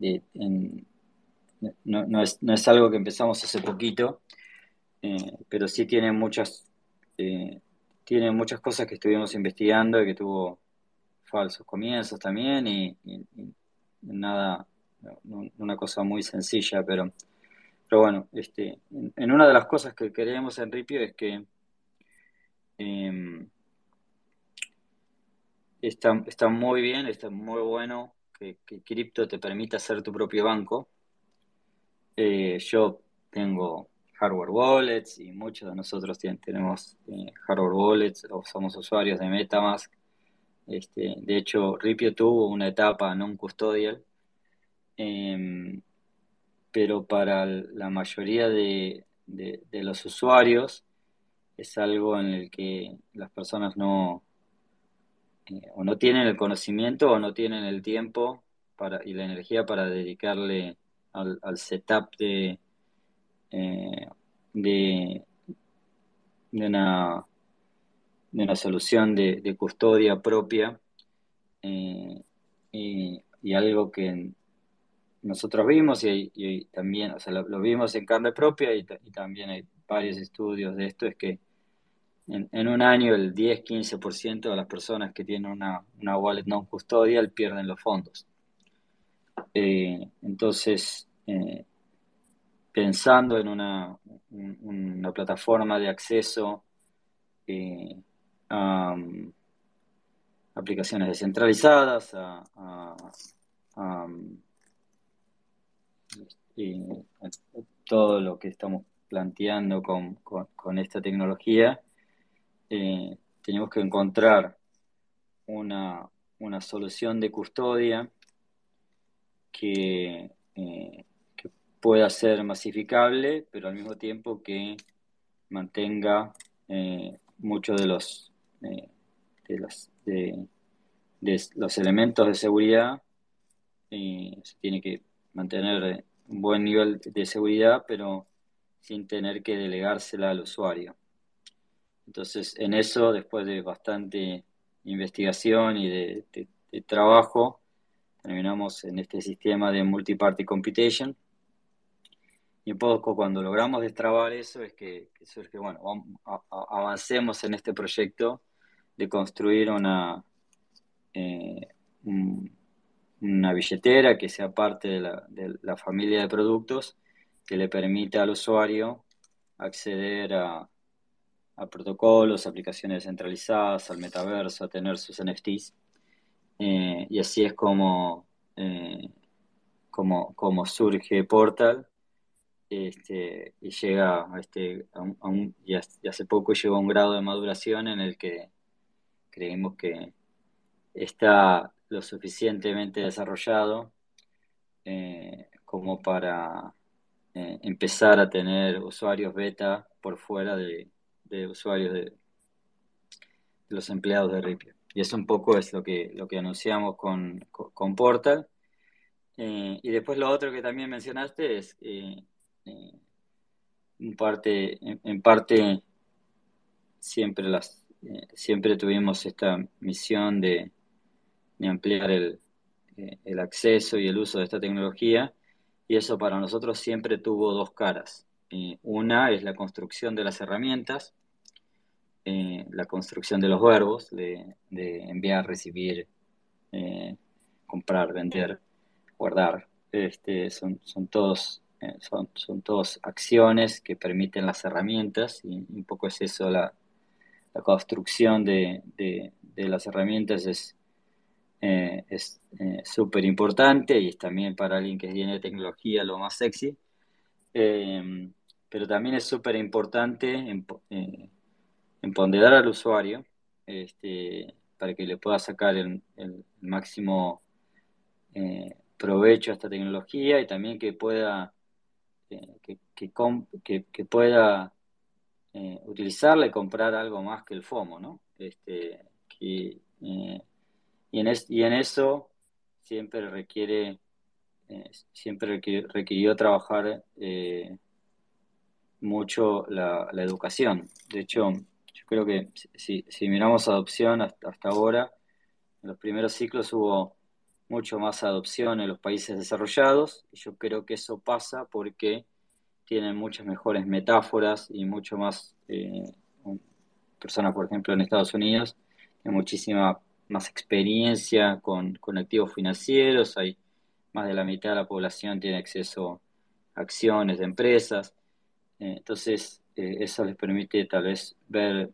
en- no, no es, no es algo que empezamos hace poquito, eh, pero sí tiene muchas, eh, tiene muchas cosas que estuvimos investigando y que tuvo falsos comienzos también y, nada, una cosa muy sencilla, pero, pero bueno, este, en, una de las cosas que queremos en Ripio es que eh, está, está muy bien, está muy bueno que, que cripto te permita ser tu propio banco. Eh, yo tengo hardware wallets y muchos de nosotros tien- tenemos eh, hardware wallets o somos usuarios de MetaMask. Este, de hecho, Ripio tuvo una etapa non custodial, eh, pero para la mayoría de, de- de los usuarios es algo en el que las personas no, eh, o no tienen el conocimiento o no tienen el tiempo para, y la energía para dedicarle al, al setup de, eh, de, de una, de una solución de, custodia propia eh, y, algo que nosotros vimos y, también, o sea, lo, vimos en carne propia y, ta- y también hay varios estudios de esto, es que en, en un año el 10-15% de las personas que tienen una, una wallet non custodial pierden los fondos. Eh, entonces, eh, pensando en una, un- una plataforma de acceso eh, a um, aplicaciones descentralizadas, a, um, todo lo que estamos planteando con, con- con esta tecnología, tenemos que encontrar una, una solución de custodia que, eh, que pueda ser masificable, pero al mismo tiempo que mantenga eh, muchos de los, eh, de, los, de, los elementos de seguridad. eh, se tiene que mantener un buen nivel de seguridad, pero sin tener que delegársela al usuario. Entonces, en eso, después de bastante investigación y de trabajo, terminamos en este sistema de multi-party computation. Y poco cuando logramos destrabar eso es que, que surge, bueno, avancemos en este proyecto de construir una, eh, un- una billetera que sea parte de la, de la familia de productos que le permita al usuario acceder a, a protocolos, aplicaciones centralizadas, al metaverso, a tener sus NFTs. Eh, y así es como, eh, como, como surge Portal este, y llega este, hace poco llegó a un grado de maduración en el que creemos que está lo suficientemente desarrollado eh, como para empezar a tener usuarios beta por fuera de, de usuarios de, de los empleados de Ripio. Y eso un poco es lo que, lo que anunciamos con, con, Portal. Eh, y después lo otro que también mencionaste es, eh, eh, en parte, en, parte siempre, las, eh, siempre tuvimos esta misión de, de ampliar el, el acceso y el uso de esta tecnología, y eso para nosotros siempre tuvo dos caras. Una es la construcción de las herramientas, eh, la construcción de los verbos, de, de enviar, recibir, eh, comprar, vender, guardar, este, son, son todos eh, son, son todos acciones que permiten las herramientas y un poco es eso la, la construcción de, de, las herramientas es es súper importante y es también para alguien que tiene tecnología lo más sexy. pero también es súper importante empoderar al usuario este, para que le pueda sacar el, el máximo provecho a esta tecnología y también que pueda que, que, pueda eh, utilizarla y comprar algo más que el FOMO, ¿no? Este, eh, y, en y en eso siempre requiere, eh, siempre requirió, trabajar mucho la, educación. De hecho, creo que si, si miramos adopción hasta, hasta ahora, en los primeros ciclos hubo mucho más adopción en los países desarrollados y yo creo que eso pasa porque tienen muchas mejores metáforas y mucho más eh, personas, por ejemplo, en Estados Unidos, tienen muchísima más experiencia con, con, activos financieros, hay más de la mitad de la población tiene acceso a acciones de empresas, eh, entonces eh, eso les permite tal vez ver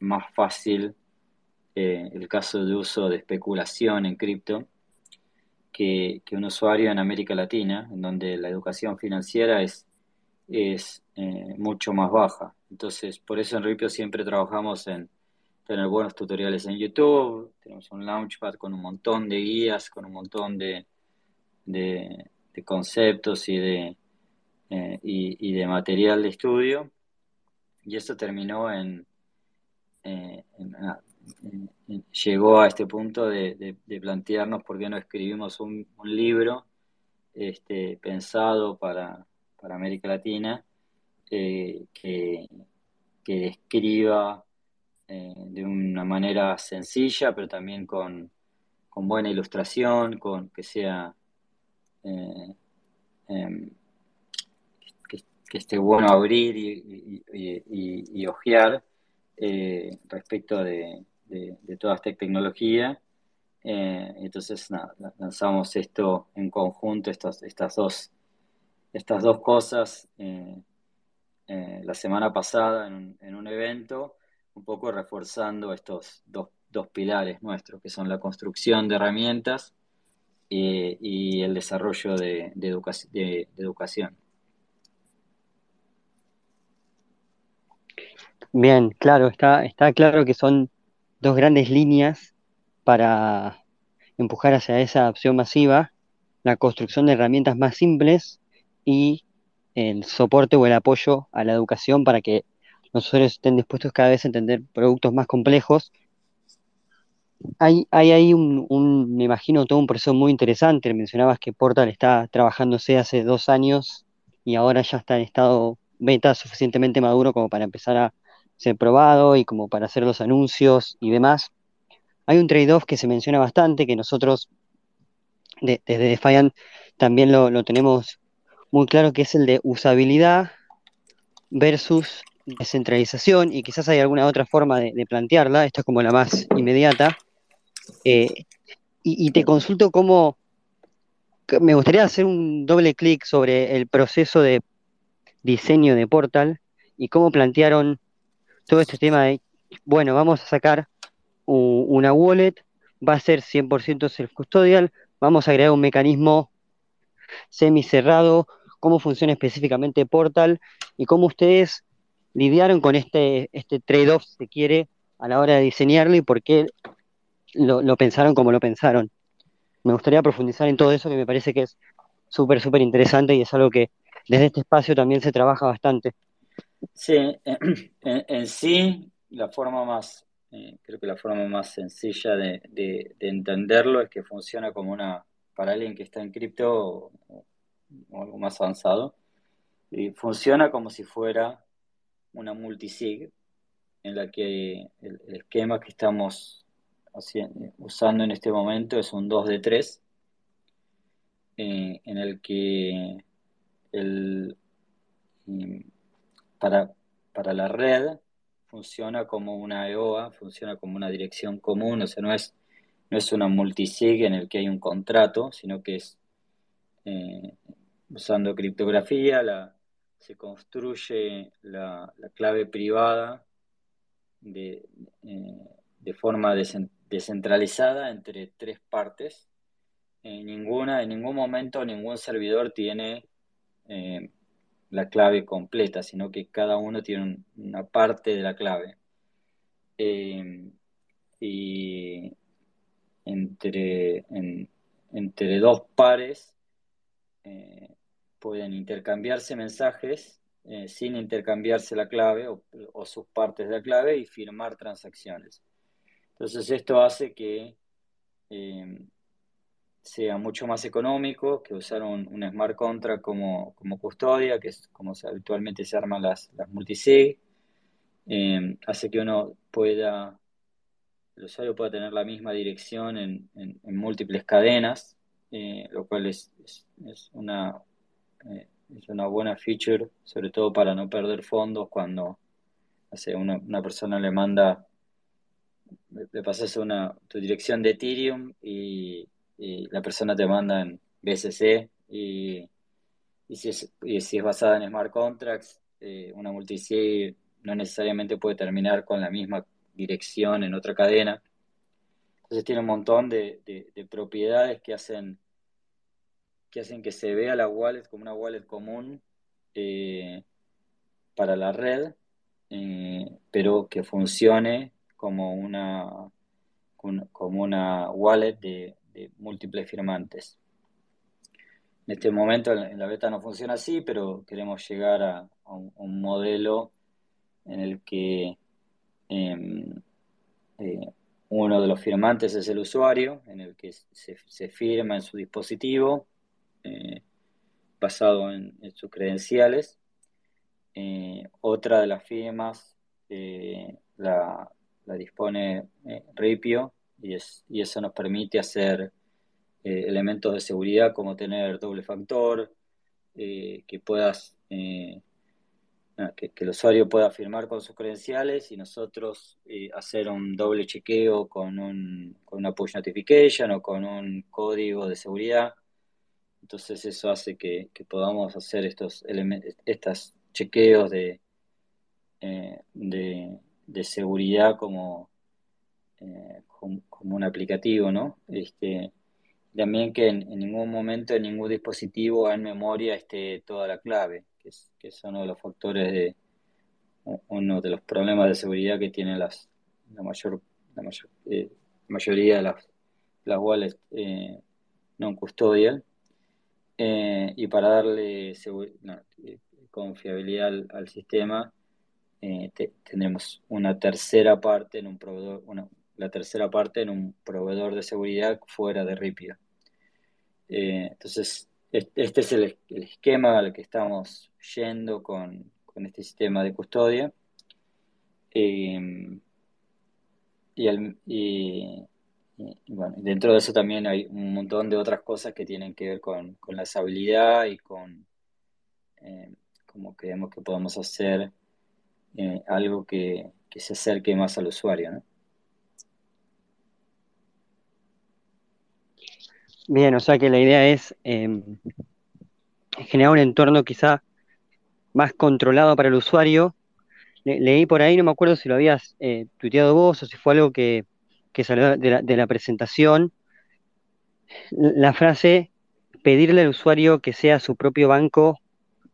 más fácil el caso de uso de especulación en cripto que, un usuario en América Latina, en donde la educación financiera es, es eh, mucho más baja. Entonces, por eso en Ripio siempre trabajamos en tener buenos tutoriales en YouTube, tenemos un Launchpad con un montón de guías, con un montón de, de, conceptos y de, eh, y, de material de estudio. Y eso terminó en, eh, en, llegó a este punto de, plantearnos por qué no escribimos un, libro este, pensado para, América Latina eh, que, describa eh, de una manera sencilla, pero también con, buena ilustración, con que sea em, que, esté bueno abrir y, y, ojear respecto de, de, toda esta tecnología. Eh, entonces, lanzamos esto en conjunto, estas, estas, dos, estas dos cosas eh, eh, la semana pasada en un, evento, un poco reforzando estos dos, pilares nuestros, que son la construcción de herramientas y el desarrollo de, de educación. Bien, claro, está, está claro que son dos grandes líneas para empujar hacia esa opción masiva, la construcción de herramientas más simples y el soporte o el apoyo a la educación para que los estén dispuestos cada vez a entender productos más complejos. Hay, hay ahí un, me imagino, todo un proceso muy interesante. Mencionabas que Portal está trabajándose hace dos años y ahora ya está en estado beta suficientemente maduro como para empezar a ser probado y como para hacer los anuncios y demás. Hay un trade-off que se menciona bastante, que nosotros desde Defiant también lo, tenemos muy claro, que es el de usabilidad versus descentralización, y quizás hay alguna otra forma de, plantearla, esta es como la más inmediata. Eh, y, te consulto cómo, me gustaría hacer un doble clic sobre el proceso de diseño de Portal y cómo plantearon todo este tema de, bueno, vamos a sacar una wallet, va a ser 100% self-custodial, vamos a agregar un mecanismo semi-cerrado, cómo funciona específicamente Portal y cómo ustedes lidiaron con este, este trade-off, se quiere, a la hora de diseñarlo y por qué lo, lo, pensaron como lo pensaron. Me gustaría profundizar en todo eso que me parece que es súper, súper interesante y es algo que desde este espacio también se trabaja bastante. Sí, *clears throat* en, sí, la forma más, eh, creo que la forma más sencilla de, entenderlo es que funciona como una, para alguien que está en cripto o, algo más avanzado, y funciona como si fuera una multisig en la que el, esquema que estamos usando en este momento es un 2 de 3, eh, en el que el para, para la red funciona como una EOA, funciona como una dirección común, o sea, no es, no es una multisig en el que hay un contrato, sino que es eh, usando criptografía, la, se construye la, clave privada de, de forma descentralizada entre tres partes. En, ninguna, en ningún momento ningún servidor tiene la clave completa, sino que cada uno tiene una parte de la clave. Eh, y entre, entre dos pares eh, pueden intercambiarse mensajes eh, sin intercambiarse la clave o, sus partes de la clave y firmar transacciones. Entonces esto hace que sea mucho más económico que usar un, smart contract como, custodia, que es como habitualmente se arman las, las multisig. Eh, hace que uno pueda, el usuario pueda tener la misma dirección en, múltiples cadenas, eh, lo cual es, una, eh, es una buena feature, sobre todo para no perder fondos cuando hace una, una persona le manda, le pasas una, tu dirección de Ethereum y la persona te manda en BSC y, si, es, si es basada en smart contracts, eh, una multisig no necesariamente puede terminar con la misma dirección en otra cadena. Entonces tiene un montón de, propiedades que hacen, que hacen que se vea la wallet como una wallet común eh, para la red, eh, pero que funcione como una, como una wallet de, de múltiples firmantes. En este momento en la beta no funciona así, pero queremos llegar a, un, modelo en el que em, eh, uno de los firmantes es el usuario, en el que se, firma en su dispositivo eh, basado en, sus credenciales. Eh, otra de las firmas la, la, dispone Ripio y, eso nos permite hacer eh, elementos de seguridad como tener doble factor, eh, que puedas eh, que, el usuario pueda firmar con sus credenciales y nosotros hacer un doble chequeo con, un, con una push notification o con un código de seguridad. Entonces eso hace que, podamos hacer estos estos chequeos de, de, de seguridad como, eh, como, un aplicativo, ¿no? Este, también que en, ningún momento en ningún dispositivo en memoria esté toda la clave, que es, que es uno de los factores de uno de los problemas de seguridad que tienen las la mayor la mayor, eh, mayoría de las, las wallets eh, non custodial y para darle confiabilidad al, sistema tendremos una tercera parte en un proveedor, la tercera parte en un proveedor de seguridad fuera de Ripio. Eh, entonces, este es el, esquema al que estamos yendo con, este sistema de custodia. Eh, y, bueno, dentro de eso también hay un montón de otras cosas que tienen que ver con, la estabilidad y con eh, cómo creemos que podemos hacer algo que, que, se acerque más al usuario. ¿no? Bien, o sea que la idea es em, generar un entorno quizá más controlado para el usuario. leí por ahí, no me acuerdo si lo habías eh, tuiteado vos o si fue algo que, salió de la, presentación. La frase, pedirle al usuario que sea su propio banco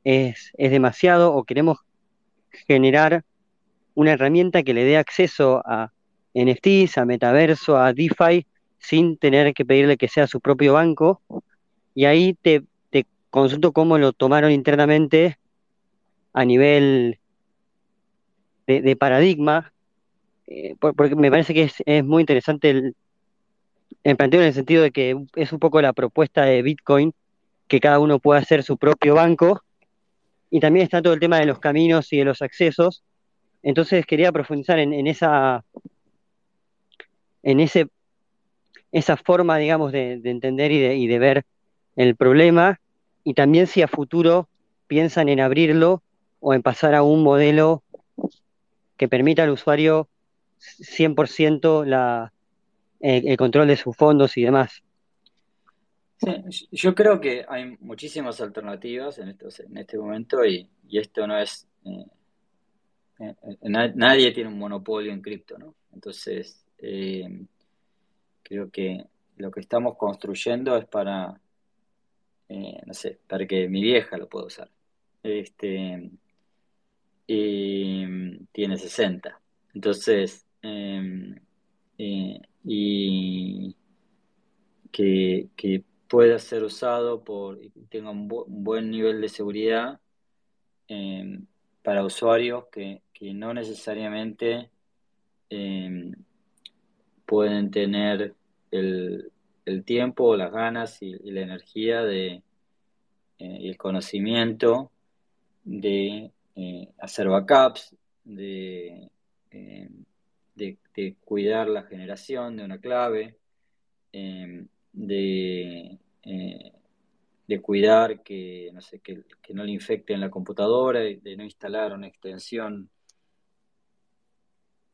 es, es demasiado o queremos generar una herramienta que le dé acceso a NFTs, a metaverso, a DeFi, sin tener que pedirle que sea su propio banco. Y ahí te, consulto cómo lo tomaron internamente a nivel de, paradigma, eh, porque me parece que es, muy interesante el, planteo en el sentido de que es un poco la propuesta de Bitcoin, que cada uno pueda hacer su propio banco, y también está todo el tema de los caminos y de los accesos. Entonces quería profundizar en esa en ese esa forma, digamos, de, entender y de, ver el problema y también si a futuro piensan en abrirlo o en pasar a un modelo que permita al usuario 100% la, el control de sus fondos y demás. Sí, yo creo que hay muchísimas alternativas en, este momento y, esto no es... Eh, eh, nadie tiene un monopolio en cripto, ¿no? Entonces, creo que lo que estamos construyendo es para, no sé, para que mi vieja lo pueda usar. Este, y tiene 60. Entonces, em, eh, y que, pueda ser usado por tenga un, buen nivel de seguridad em, para usuarios que, no necesariamente em, pueden tener el, tiempo, las ganas y, la energía de, eh, y el conocimiento de eh, hacer backups, de, eh, de, cuidar la generación de una clave, eh, de, de cuidar que no, sé, que, no le infecten la computadora, de no instalar una extensión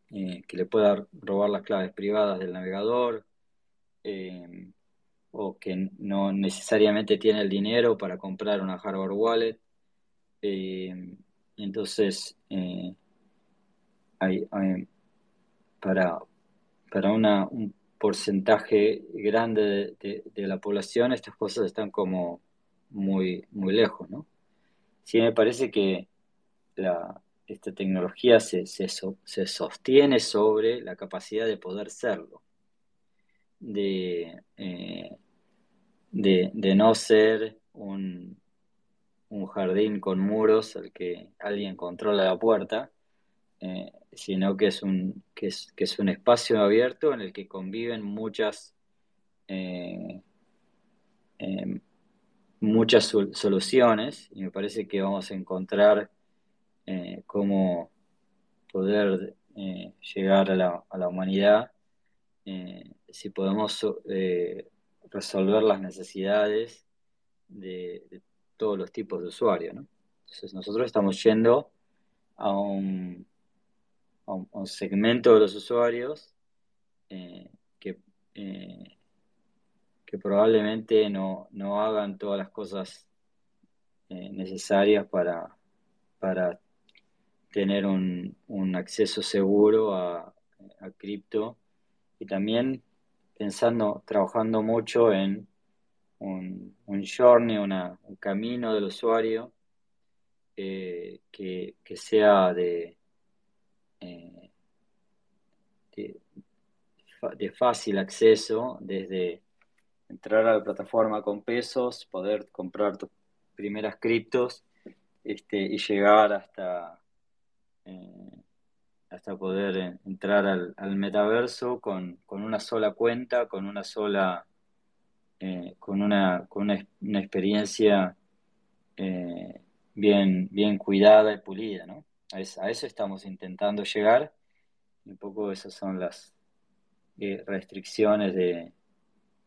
que le pueda robar las claves privadas del navegador, o que no necesariamente tiene el dinero para comprar una hardware wallet. Entonces, eh, hay, para, para un porcentaje grande de, la población estas cosas están como muy, muy lejos, ¿no? Sí me parece que esta tecnología se, se, sostiene sobre la capacidad de poder serlo, de, eh, de, de no ser un, un jardín con muros al que alguien controla la puerta, eh, sino que es, un, que, es, que es un espacio abierto en el que conviven muchas, eh, muchas soluciones. Y me parece que vamos a encontrar cómo poder llegar a la, a la humanidad si podemos resolver las necesidades de, todos los tipos de usuarios, ¿no? Entonces nosotros estamos yendo a un, a un, segmento de los usuarios eh, que, eh, que probablemente no, hagan todas las cosas eh, necesarias para, para tener un, acceso seguro a, a cripto y también pensando, trabajando mucho en un, un journey, un camino del usuario eh, que, sea de, eh, de, fácil acceso, desde entrar a la plataforma con pesos, poder comprar tus primeras criptos este, y llegar hasta, eh, hasta poder entrar al, metaverso con, con, una sola cuenta, con una sola eh, con, una, con una, experiencia eh, bien, bien cuidada y pulida, ¿no? A, eso estamos intentando llegar. Un poco esas son las eh, restricciones de,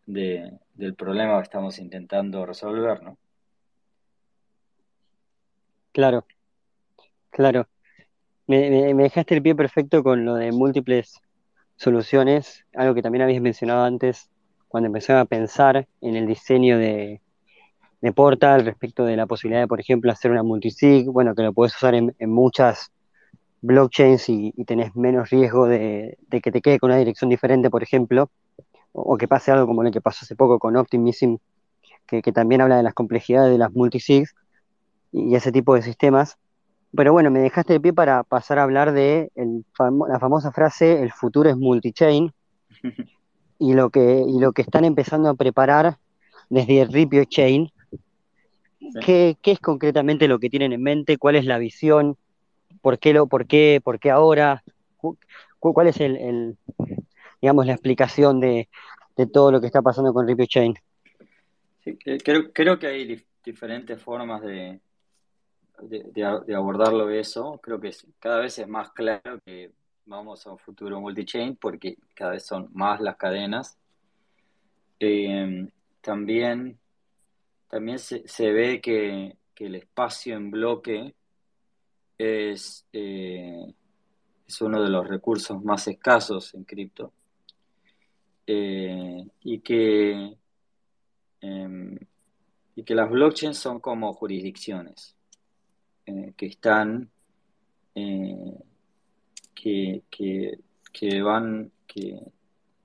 del problema que estamos intentando resolver, ¿no? Claro, claro. Me, me, dejaste el pie perfecto con lo de múltiples soluciones, algo que también habías mencionado antes cuando empecé a pensar en el diseño de, Portal respecto de la posibilidad de, por ejemplo, hacer una multisig, bueno, que lo puedes usar en, muchas blockchains y, tenés menos riesgo de, que te quede con una dirección diferente, por ejemplo, o, que pase algo como lo que pasó hace poco con Optimism, que, también habla de las complejidades de las multisigs y, ese tipo de sistemas. Pero bueno, me dejaste de pie para pasar a hablar de la famosa frase, el futuro es multichain, *laughs* y lo que, y lo que están empezando a preparar desde el Ripio Chain. ¿Qué, es concretamente lo que tienen en mente? ¿Cuál es la visión? ¿Por qué, lo, por qué, por qué ahora? ¿Cuál es el, digamos, la explicación de, todo lo que está pasando con Ripio Chain? creo, creo que hay diferentes formas de, de, abordarlo eso. Creo que cada vez es más claro que vamos a un futuro multi-chain porque cada vez son más las cadenas. Eh, también también se, ve que, el espacio en bloque es, eh, es uno de los recursos más escasos en cripto. Eh, y que em, y que las blockchains son como jurisdicciones que están, que, que, van, que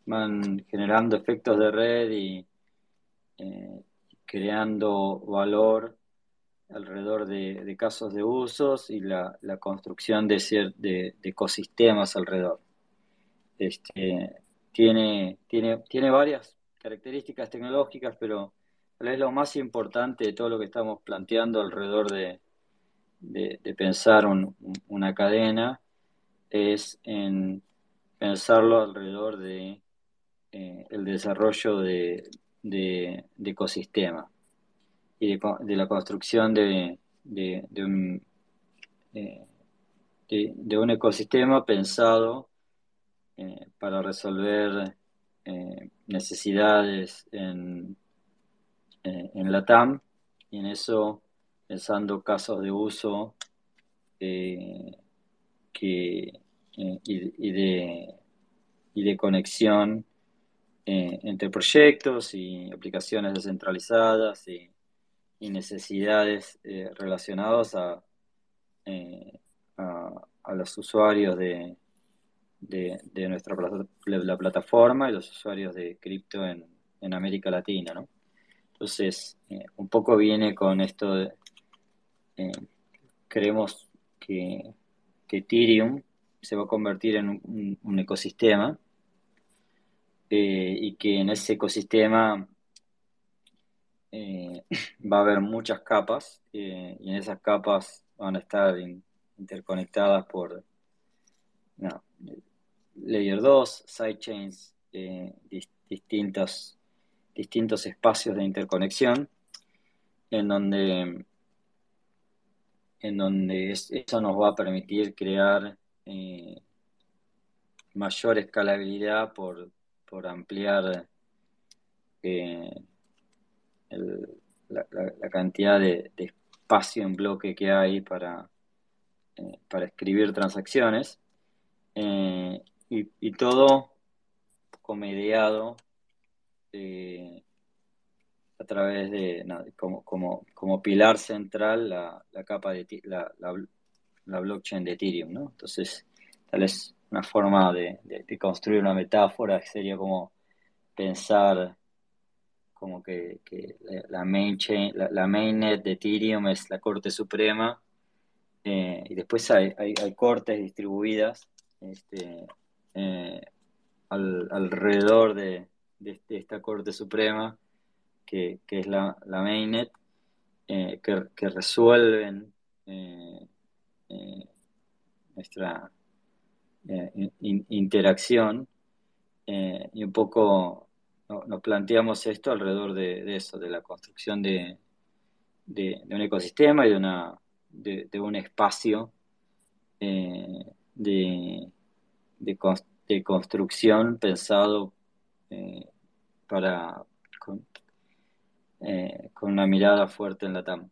van generando efectos de red y creando valor alrededor de, casos de usos y la, construcción de, de, ecosistemas alrededor. Este, tiene, tiene, tiene varias características tecnológicas, pero vez lo más importante de todo lo que estamos planteando alrededor de, pensar una cadena es en pensarlo alrededor de eh, el desarrollo de, de, ecosistema y de, la construcción de, un, eh, de, un ecosistema pensado eh, para resolver necesidades en, en la TAM y en eso pensando casos de uso y, de, y de conexión eh, entre proyectos y aplicaciones descentralizadas y, necesidades eh, relacionadas eh, a, a, los usuarios de, de, nuestra la plataforma y los usuarios de cripto en, en América Latina. ¿no? Entonces, un poco viene con esto de, creemos que, que, Ethereum se va a convertir en un ecosistema eh, y que en ese ecosistema eh, *laughs* va a haber muchas capas eh, y en esas capas van a estar interconectadas por Layer 2, sidechains, distintos, distintos espacios de interconexión en donde, en donde eso nos va a permitir crear mayor escalabilidad por, por ampliar eh, la, cantidad de, espacio en bloque que hay para, eh, para escribir transacciones. Eh, y, todo comediado a través de como, como, pilar central la, capa de la, la, blockchain de Ethereum, ¿no? Entonces, tal vez una forma de, construir una metáfora sería como pensar como que, la, main chain, la, mainnet de Ethereum es la Corte Suprema eh, y después hay, cortes distribuidas este, eh, alrededor de, esta Corte Suprema que, es la, mainnet eh, que, que, resuelven nuestra eh, interacción eh, y un poco nos planteamos esto alrededor de, eso, de la construcción de, un ecosistema y de, una, de, un espacio eh, de, construcción pensado para con una mirada fuerte en la TAM.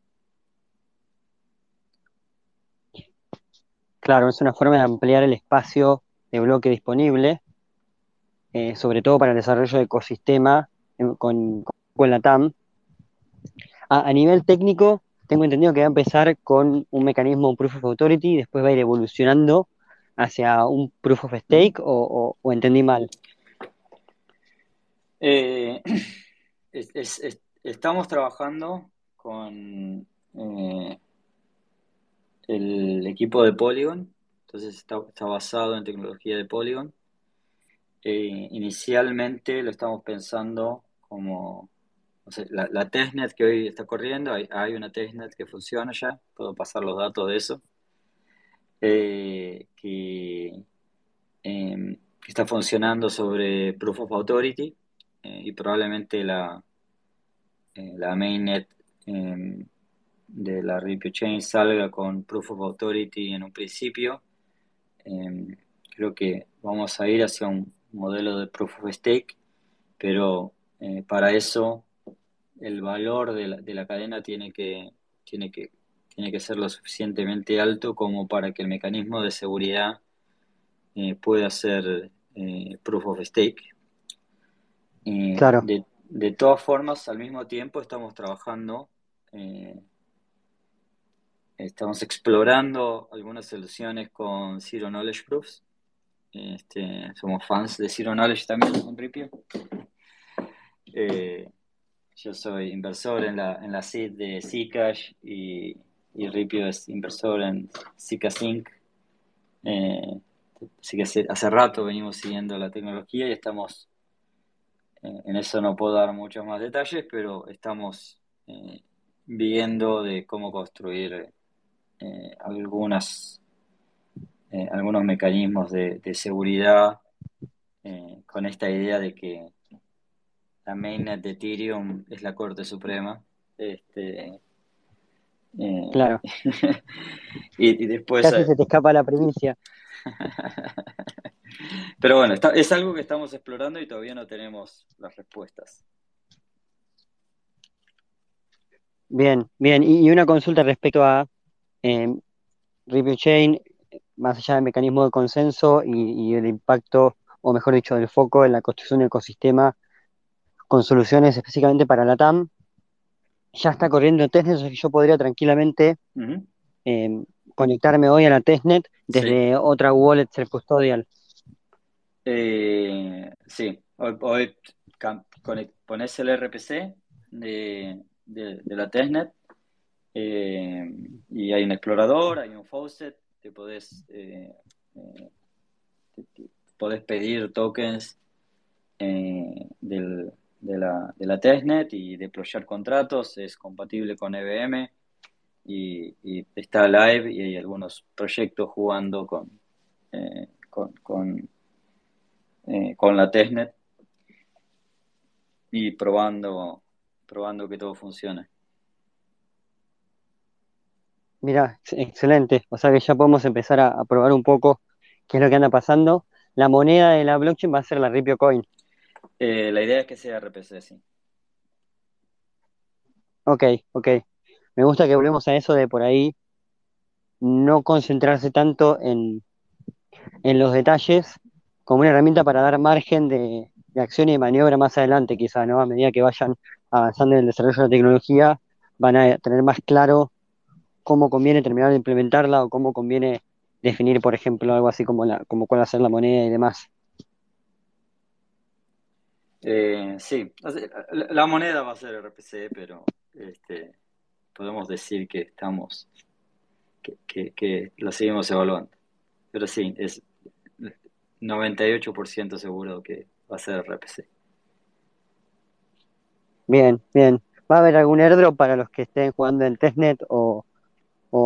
Claro, es una forma de ampliar el espacio de bloque disponible, eh, sobre todo para el desarrollo de ecosistema con, la TAM. A, nivel técnico, tengo entendido que va a empezar con un mecanismo Proof of Authority y después va a ir evolucionando hacia un Proof of Stake o, entendí mal. Eh, *clears throat* estamos trabajando con eh, el equipo de Polygon, entonces está, basado en tecnología de Polygon. Eh, inicialmente lo estamos pensando como la, testnet que hoy está corriendo, hay, una testnet que funciona ya, puedo pasar los datos de eso, eh, que, em, está funcionando sobre Proof of Authority eh, y probablemente la, la mainnet em, de la Ripio Chain salga con Proof of Authority en un principio. Em, creo que vamos a ir hacia un modelo de Proof of Stake, pero eh, para eso el valor de la, de la, cadena tiene que, tiene, que, tiene que ser lo suficientemente alto como para que el mecanismo de seguridad eh, pueda ser eh, Proof of Stake. claro. De, de todas formas, al mismo tiempo estamos trabajando Eh, estamos explorando algunas soluciones con Zero Knowledge Proofs. Este, somos fans de Zero Knowledge también con Ripio. Eh, yo soy inversor en la, en la seed de Zcash y, y Ripio es inversor en Zika Sync. Eh, así que hace, rato venimos siguiendo la tecnología y estamos, en eso no puedo dar muchos más detalles, pero estamos eh, viendo de cómo construir algunas, algunos mecanismos de, de seguridad con esta idea de que la mainnet de Ethereum es la Corte Suprema. Este, eh, claro. *laughs* y, después... Casi se te escapa la primicia. *laughs* Pero bueno, es algo que estamos explorando y todavía no tenemos las respuestas. Bien, bien. Y, una consulta respecto a eh, Chain, más allá del mecanismo de consenso y, y el impacto, o mejor dicho, del foco en la construcción del ecosistema con soluciones específicamente para la TAM. Ya está corriendo testnet, o que yo podría tranquilamente em, conectarme hoy a la testnet desde otra wallet ser custodial. Eh, sí, hoy, pones el RPC de, la testnet eh, y hay un explorador, hay un faucet, te podés, eh, podés pedir tokens del, de la, de la testnet y deployar contratos, es compatible con EVM y, está live y hay algunos proyectos jugando eh, con, eh, con, la testnet y probando, probando que todo funcione. Mira, excelente. O sea que ya podemos empezar a, a, probar un poco qué es lo que anda pasando. La moneda de la blockchain va a ser la Ripio Coin. Eh, la idea es que sea RPC, sí. Ok, ok. Me gusta que volvemos a eso de por ahí no concentrarse tanto en, los detalles como una herramienta para dar margen de, acción y de maniobra más adelante, quizá, ¿no? A medida que vayan avanzando en el desarrollo de la tecnología, van a tener más claro cómo conviene terminar de implementarla o cómo conviene definir, por ejemplo, algo así como, la, como cuál va a ser la moneda y demás. Eh, sí, la moneda va a ser RPC, pero este, podemos decir que estamos, que, que, lo seguimos evaluando. Pero sí, es 98% seguro que va a ser RPC. Bien, bien. ¿Va a haber algún airdrop para los que estén jugando en testnet o,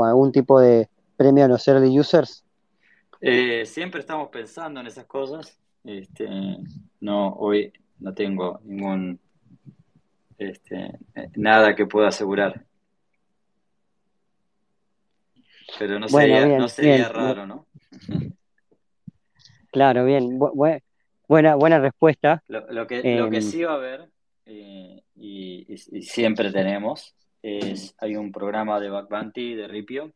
algún tipo de premio a los early users? Eh, siempre estamos pensando en esas cosas. Este, no, hoy no tengo ningún este, nada que pueda asegurar. Pero no sería, no sería raro, ¿no? *laughs* Claro, bien. buena, buena respuesta. Lo, que, lo que em, sí va a haber, eh, y, siempre tenemos, es hay un programa de Back Bounty de Ripio.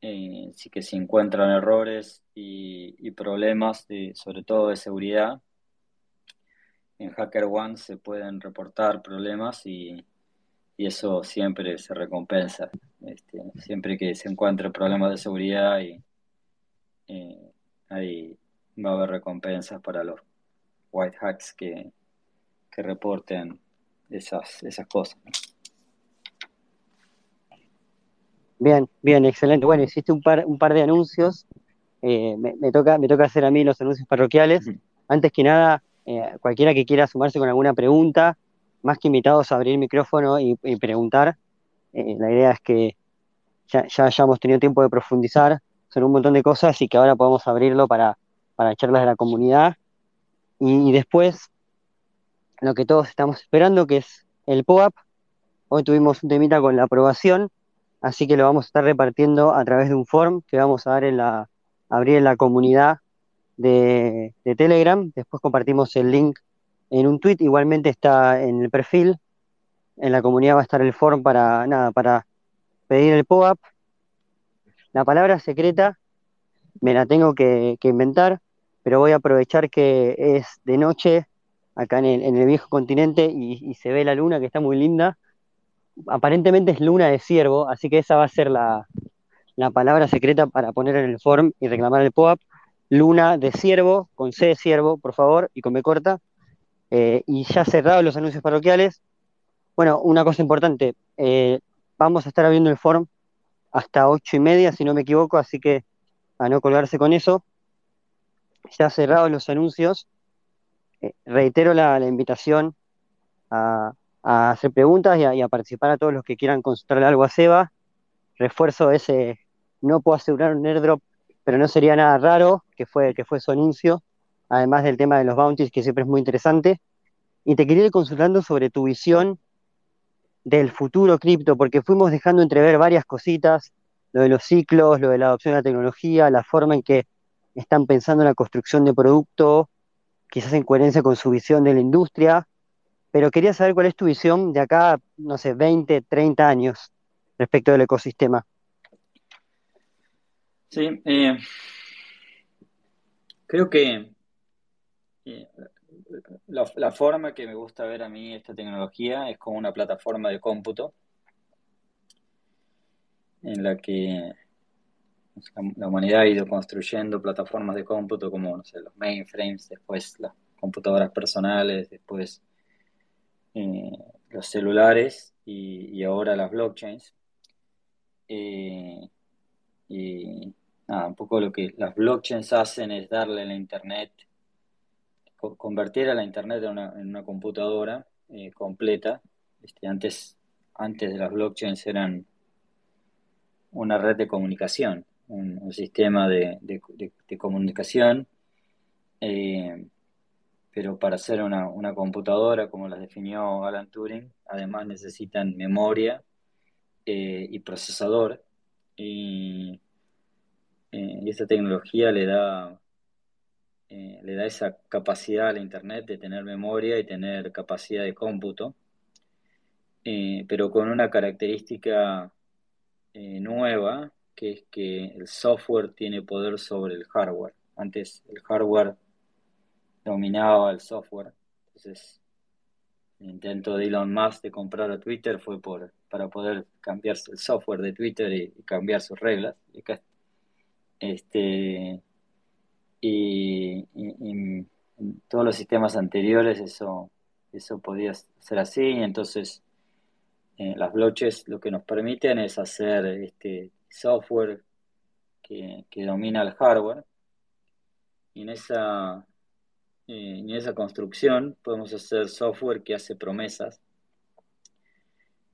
Eh, sí que se encuentran errores y, y problemas, de, sobre todo de seguridad, en HackerOne se pueden reportar problemas y, eso siempre se recompensa. Este, siempre que se encuentre problemas de seguridad y eh, ahí va a haber recompensas para los white hacks que, reporten esas, esas cosas. Bien, bien, excelente. Bueno, hiciste un par, un par de anuncios. Eh, me, toca, me toca hacer a mí los anuncios parroquiales. Antes que nada, eh, cualquiera que quiera sumarse con alguna pregunta, más que invitados a abrir el micrófono y, preguntar. Eh, la idea es que ya, ya, hayamos tenido tiempo de profundizar sobre un montón de cosas y que ahora podamos abrirlo para, para charlas de la comunidad. Y, después, lo que todos estamos esperando, que es el POAP. Hoy tuvimos un temita con la aprobación, así que lo vamos a estar repartiendo a través de un form que vamos a dar en la, abrir en la comunidad de, Telegram. Después compartimos el link en un tweet. Igualmente está en el perfil. En la comunidad va a estar el form para nada, para pedir el POAP. La palabra secreta me la tengo que, inventar, pero voy a aprovechar que es de noche acá en el, viejo continente y, se ve la luna que está muy linda. aparentemente es luna de ciervo, así que esa va a ser la, palabra secreta para poner en el form y reclamar el POAP. Luna de ciervo, con C de ciervo, por favor, y con B corta. Eh, y ya cerrados los anuncios parroquiales. Bueno, una cosa importante, eh, vamos a estar abriendo el form hasta ocho y media, si no me equivoco, así que a no colgarse con eso. Ya cerrados los anuncios, eh, reitero la, invitación a, hacer preguntas y a, participar a todos los que quieran consultarle algo a Seba. Refuerzo ese, no puedo asegurar un airdrop, pero no sería nada raro que fue, que fue su anuncio, además del tema de los bounties, que siempre es muy interesante. Y te quería ir consultando sobre tu visión del futuro cripto, porque fuimos dejando entrever varias cositas, lo de los ciclos, lo de la adopción de la tecnología, la forma en que están pensando en la construcción de producto, quizás en coherencia con su visión de la industria, pero quería saber cuál es tu visión de acá, no sé, 20, 30 años respecto del ecosistema. Sí, eh, creo que eh, la, forma que me gusta ver a mí esta tecnología es como una plataforma de cómputo en la que la humanidad ha ido construyendo plataformas de cómputo como no sé, los mainframes, después las computadoras personales, después eh, los celulares y, ahora las blockchains. Eh, y nada, un poco lo que las blockchains hacen es darle a la Internet convertir a la Internet en una, computadora eh, completa. Este, antes, antes de las blockchains eran una red de comunicación, un, sistema de, comunicación, eh, pero para hacer una, computadora, como las definió Alan Turing, además necesitan memoria eh, y procesador. y esta tecnología le da eh, le da esa capacidad a la Internet de tener memoria y tener capacidad de cómputo, eh, pero con una característica eh, nueva, que es que el software tiene poder sobre el hardware. Antes el hardware dominaba el software, entonces el intento de Elon Musk de comprar a Twitter fue por, para poder cambiar el software de Twitter y, cambiar sus reglas. este, y, en todos los sistemas anteriores eso, eso podía ser así, entonces eh, las blockchains lo que nos permiten es hacer este software que, domina el hardware y en esa, eh, en esa construcción podemos hacer software que hace promesas.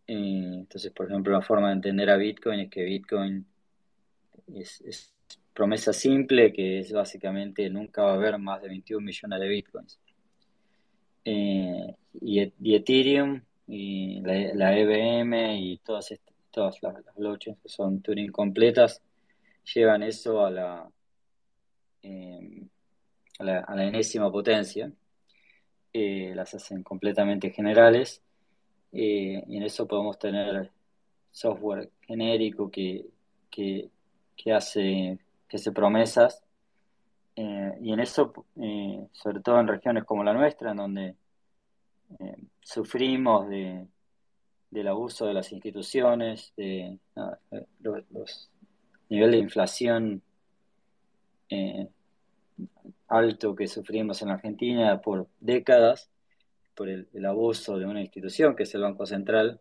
Eh, entonces, por ejemplo, la forma de entender a Bitcoin es que Bitcoin es promesa simple que es básicamente nunca va a haber más de 21 millones de bitcoins. Eh, y, Ethereum y la, EVM y todas, todas las, blockchains que son Turing completas llevan eso a la, eh, a la, enésima potencia, eh, las hacen completamente generales y en eso podemos tener software genérico que, que, que hace que hace promesas. Eh, y en eso, eh, sobre todo en regiones como la nuestra, en donde eh, sufrimos de, del abuso de las instituciones, de los, nivel de inflación alto que sufrimos en Argentina por décadas, por el, abuso de una institución que es el Banco Central,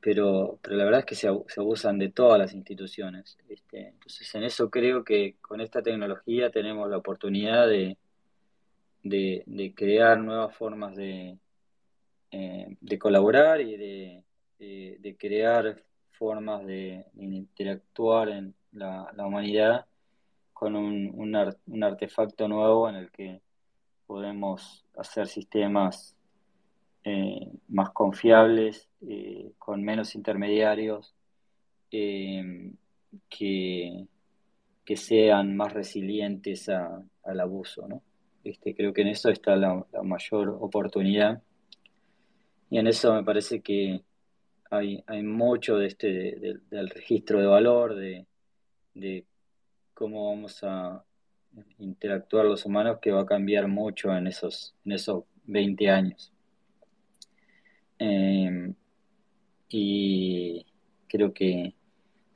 pero, pero la verdad es que se, abusan de todas las instituciones. Este, entonces, en eso creo que con esta tecnología tenemos la oportunidad de, de, crear nuevas formas de, eh, de colaborar y de, de, crear formas de, interactuar en la, la humanidad con un, un, un artefacto nuevo en el que podemos hacer sistemas eh, más confiables, eh, con menos intermediarios, eh, que, que, sean más resilientes al abuso. ¿no? Este, creo que en eso está la, mayor oportunidad. Y en eso me parece que hay, hay mucho de este, del registro de valor, de, de cómo vamos a interactuar los humanos que va a cambiar mucho en esos, en esos 20 años. Eh, y creo que,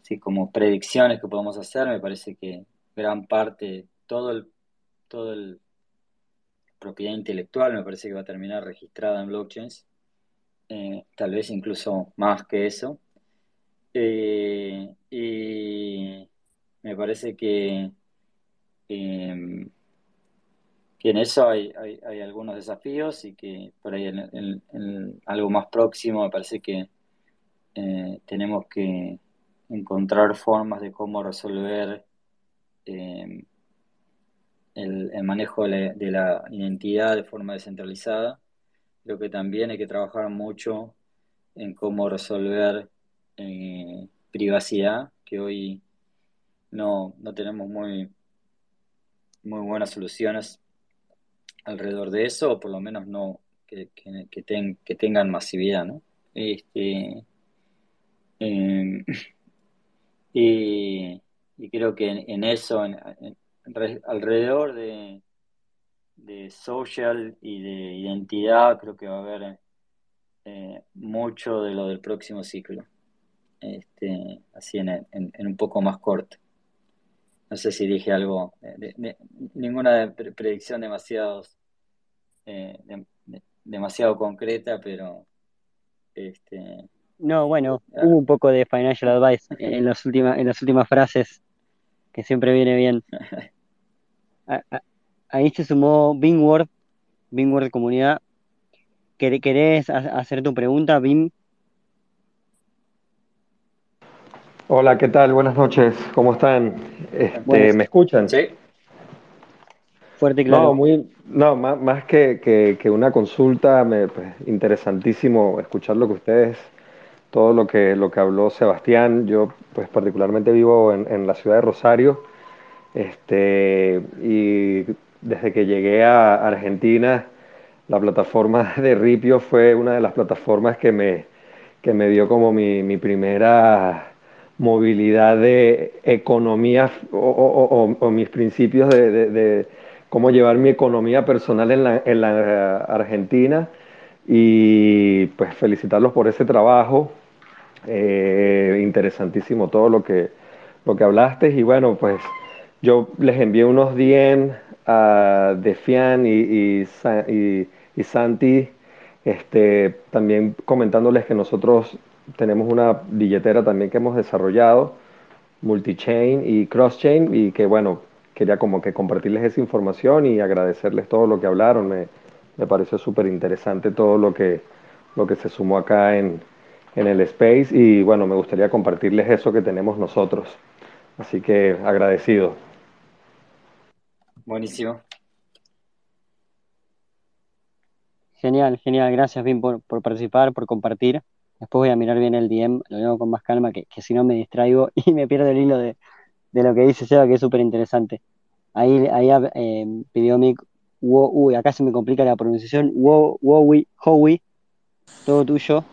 sí, como predicciones que podemos hacer, me parece que gran parte, todo el, todo el propiedad intelectual me parece que va a terminar registrada en blockchains, eh, tal vez incluso más que eso. Eh, y me parece que, em, que en eso hay, hay, algunos desafíos y que por ahí en, algo más próximo me parece que eh, tenemos que encontrar formas de cómo resolver eh, el, el, manejo de la, de la, identidad de forma descentralizada. Creo que también hay que trabajar mucho en cómo resolver eh, privacidad, que hoy no, no tenemos muy, muy buenas soluciones alrededor de eso, o por lo menos no que, que, que, ten, que tengan masividad, ¿no? Este, *laughs* eh, y, creo que en, en eso, en, en, alrededor de, de, social y de identidad, creo que va a haber eh, mucho de lo del próximo ciclo. Este, así en, un poco más corto. No sé si dije algo, de, de, ninguna predicción demasiados, eh, demasiado concreta, pero este, no, bueno, hubo un poco de financial advice en las últimas, en las últimas frases, que siempre viene bien. *laughs* Ahí se sumó Bingword, Bingword Comunidad. ¿Querés hacer tu pregunta, Bim? Hola, ¿qué tal? Buenas noches, ¿cómo están? Este, ¿Me escuchan? Sí. Fuerte y claro. No, muy, no más, más que, que, que, una consulta, me, pues, interesantísimo escuchar lo que ustedes todo lo que, lo que habló Sebastián. Yo pues particularmente vivo en, en la ciudad de Rosario este, y desde que llegué a Argentina la plataforma *laughs* de Ripio fue una de las plataformas que me, que me dio como mi, mi primera movilidad de economía o, o, o, o mis principios de, de, de, cómo llevar mi economía personal en la, en la Argentina y pues felicitarlos por ese trabajo. Eh, interesantísimo todo lo que, lo que hablaste y bueno, pues yo les envié unos DM a Defian y, y, y, y Santi, este, también comentándoles que nosotros tenemos una billetera también que hemos desarrollado, multi-chain y cross-chain, y que bueno, quería como que compartirles esa información y agradecerles todo lo que hablaron. Me, me pareció súper interesante todo lo que, lo que se sumó acá en, en el space y bueno, me gustaría compartirles eso que tenemos nosotros. Así que agradecido. Buenísimo. Genial, genial. Gracias, bien por, por, participar, por compartir. Después voy a mirar bien el DM, lo veo con más calma, que, que si no me distraigo *laughs* y me pierdo el hilo de, de lo que dice Seba, que es súper interesante. Ahí, ahí eh, pidió Mick, uy, acá se me complica la pronunciación, Wowi, Howie, todo tuyo.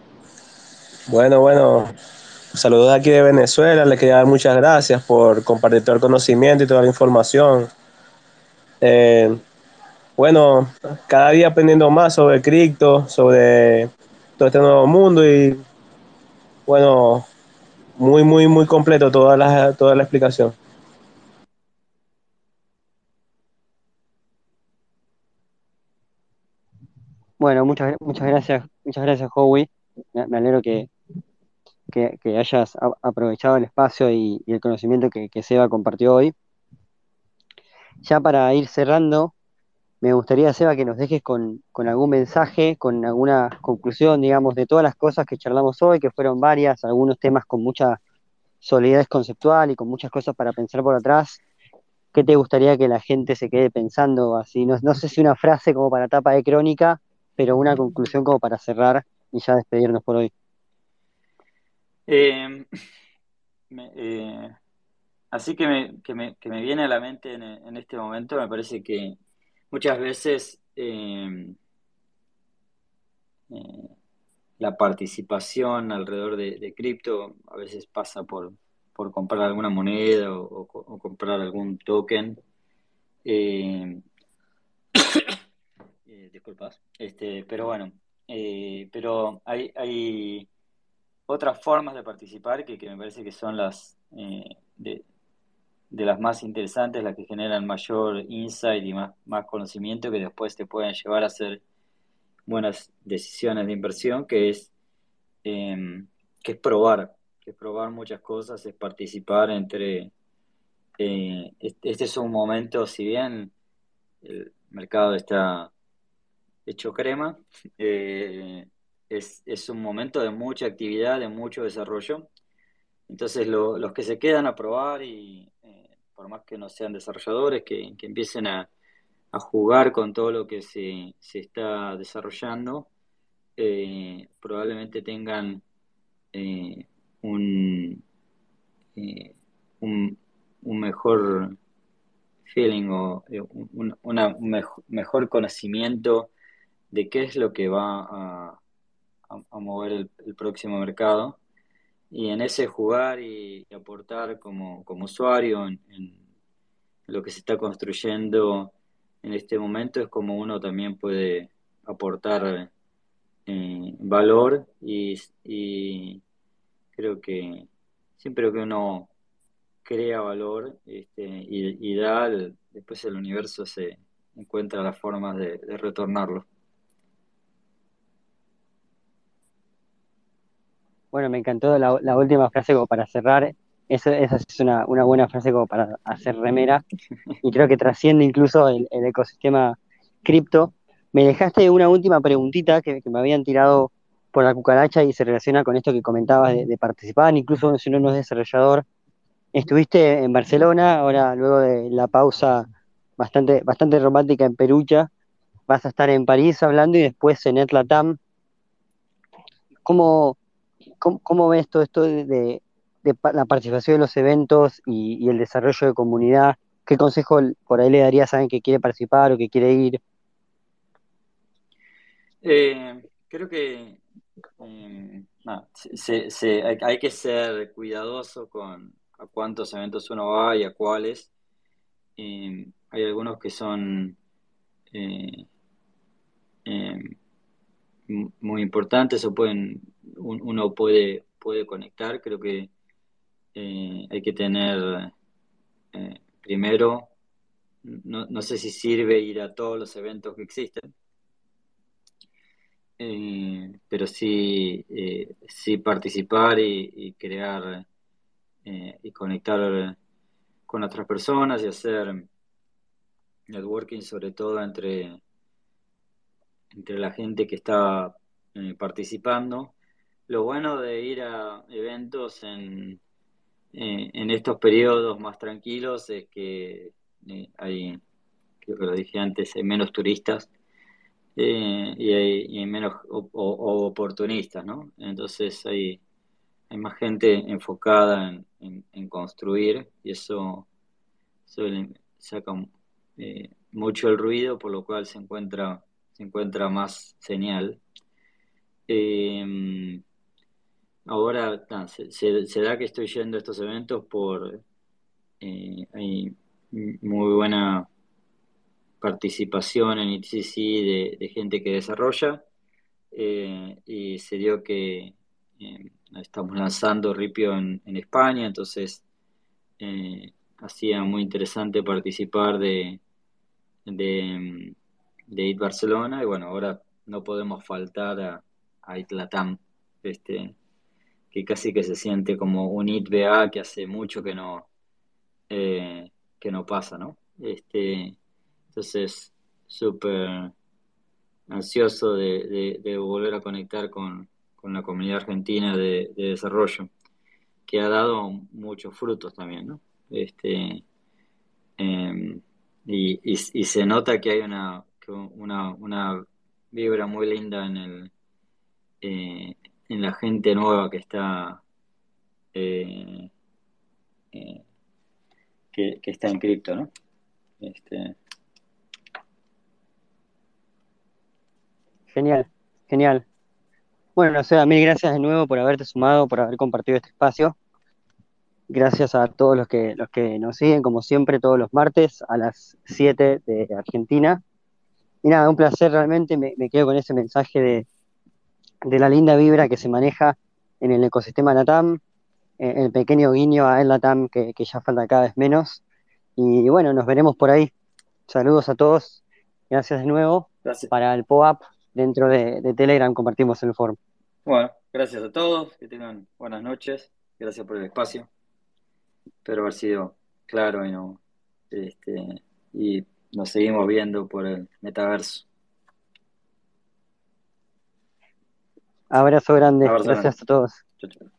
Bueno, bueno, saludos aquí de Venezuela. Le quería dar muchas gracias por compartir todo el conocimiento y toda la información. Eh, bueno, cada día aprendiendo más sobre cripto, sobre todo este nuevo mundo y bueno, muy, muy, muy completo toda la, toda la explicación. Bueno, muchas, muchas gracias, muchas gracias, Howie. Me, alegro que, que, hayas aprovechado el espacio y, y el conocimiento que, que, Seba compartió hoy. Ya para ir cerrando, me gustaría, Seba, que nos dejes con, algún mensaje, con alguna conclusión, digamos, de todas las cosas que charlamos hoy, que fueron varias, algunos temas con mucha solidez conceptual y con muchas cosas para pensar por atrás. ¿Qué te gustaría que la gente se quede pensando así? No, sé si una frase como para tapa de crónica, pero una conclusión como para cerrar y ya despedirnos por hoy. Eh, eh, así que me, viene a la mente en, en, este momento, me parece que muchas veces eh, eh la participación alrededor de, de, cripto a veces pasa por, por comprar alguna moneda o, comprar algún token. *coughs* Eh, disculpas, este, pero bueno, Eh, pero hay, hay otras formas de participar que, me parece que son las eh, de, las más interesantes, las que generan mayor insight y más, más conocimiento que después te pueden llevar a hacer buenas decisiones de inversión, que es, em, que es probar, que es probar muchas cosas, es participar entre... Eh, este es un momento, si bien el mercado está hecho crema, *laughs* eh, es, un momento de mucha actividad, de mucho desarrollo. Entonces los que se quedan a probar y eh, por más que no sean desarrolladores, que, empiecen a, jugar con todo lo que se, está desarrollando, eh, probablemente tengan un, un, mejor feeling o un, una, mejor conocimiento de qué es lo que va a, a, mover el, próximo mercado. Y en ese jugar y, aportar como, usuario en, lo que se está construyendo en este momento es como uno también puede aportar eh, valor y, creo que siempre que uno crea valor este, y, da, después el universo se encuentra las formas de retornarlo. Bueno, me encantó la, última frase como para cerrar. esa es una, buena frase como para hacer remera y creo que trasciende incluso el, ecosistema cripto. Me dejaste una última preguntita que, me habían tirado por la cucaracha y se relaciona con esto que comentabas de, participar, incluso si uno no es desarrollador. Estuviste en Barcelona, ahora luego de la pausa bastante, bastante romántica en Perucha, vas a estar en París hablando y después en Etlatam. ¿Cómo, ¿Cómo, ves todo esto de, la participación de los eventos y, el desarrollo de comunidad? ¿Qué consejo por ahí le darías a alguien que quiere participar o que quiere ir? Eh, creo que eh, hay, que ser cuidadoso con a cuántos eventos uno va y a cuáles. Eh, hay algunos que son muy importantes o pueden uno puede, puede conectar. Creo que eh, hay que tener eh, primero, no, no, sé si sirve ir a todos los eventos que existen, eh, pero sí, sí participar y, crear y conectar con otras personas y hacer networking sobre todo entre, entre la gente que está participando lo bueno de ir a eventos en, eh, en estos periodos más tranquilos es que eh, hay, creo que lo dije antes, hay menos turistas eh, y, hay, menos oportunistas, ¿no? Entonces hay, hay más gente enfocada en, construir y eso saca mucho el ruido, por lo cual se encuentra, se encuentra más señal. Ahora se, da que estoy yendo a estos eventos por eh, hay muy buena participación en ITCC de, gente que desarrolla eh, y se dio que eh, estamos lanzando Ripio en, España, entonces hacía muy interesante participar de, de, de IT Barcelona y bueno, ahora no podemos faltar a, a Itlatam. Este, que casi que se siente como un ITBA que hace mucho que no, eh, que no pasa, ¿no? Este, entonces, súper ansioso de, volver a conectar con, la comunidad argentina de, desarrollo, que ha dado muchos frutos también, ¿no? Este, em, y, se nota que hay una, una, una vibra muy linda en el, eh, en la gente nueva que está eh, eh, que, está en cripto, ¿no? Este... Genial, genial. Bueno, o sea, mil gracias de nuevo por haberte sumado, por haber compartido este espacio. Gracias a todos los que, los que nos siguen, como siempre, todos los martes a las 7 de Argentina. Y nada, un placer realmente, me quedo con ese mensaje de, de la linda vibra que se maneja en el ecosistema LATAM, eh, el pequeño guiño a el LATAM que, que ya falta cada vez menos. Y bueno, nos veremos por ahí. Saludos a todos. Gracias de nuevo. Gracias. Para el POAP dentro de, de Telegram compartimos el foro. Bueno, gracias a todos, que tengan buenas noches, gracias por el espacio. Espero haber sido claro y no, este, y nos seguimos viendo por el metaverso. Abrazo grande, Abrazo gracias grande. a todos. Chao, chao.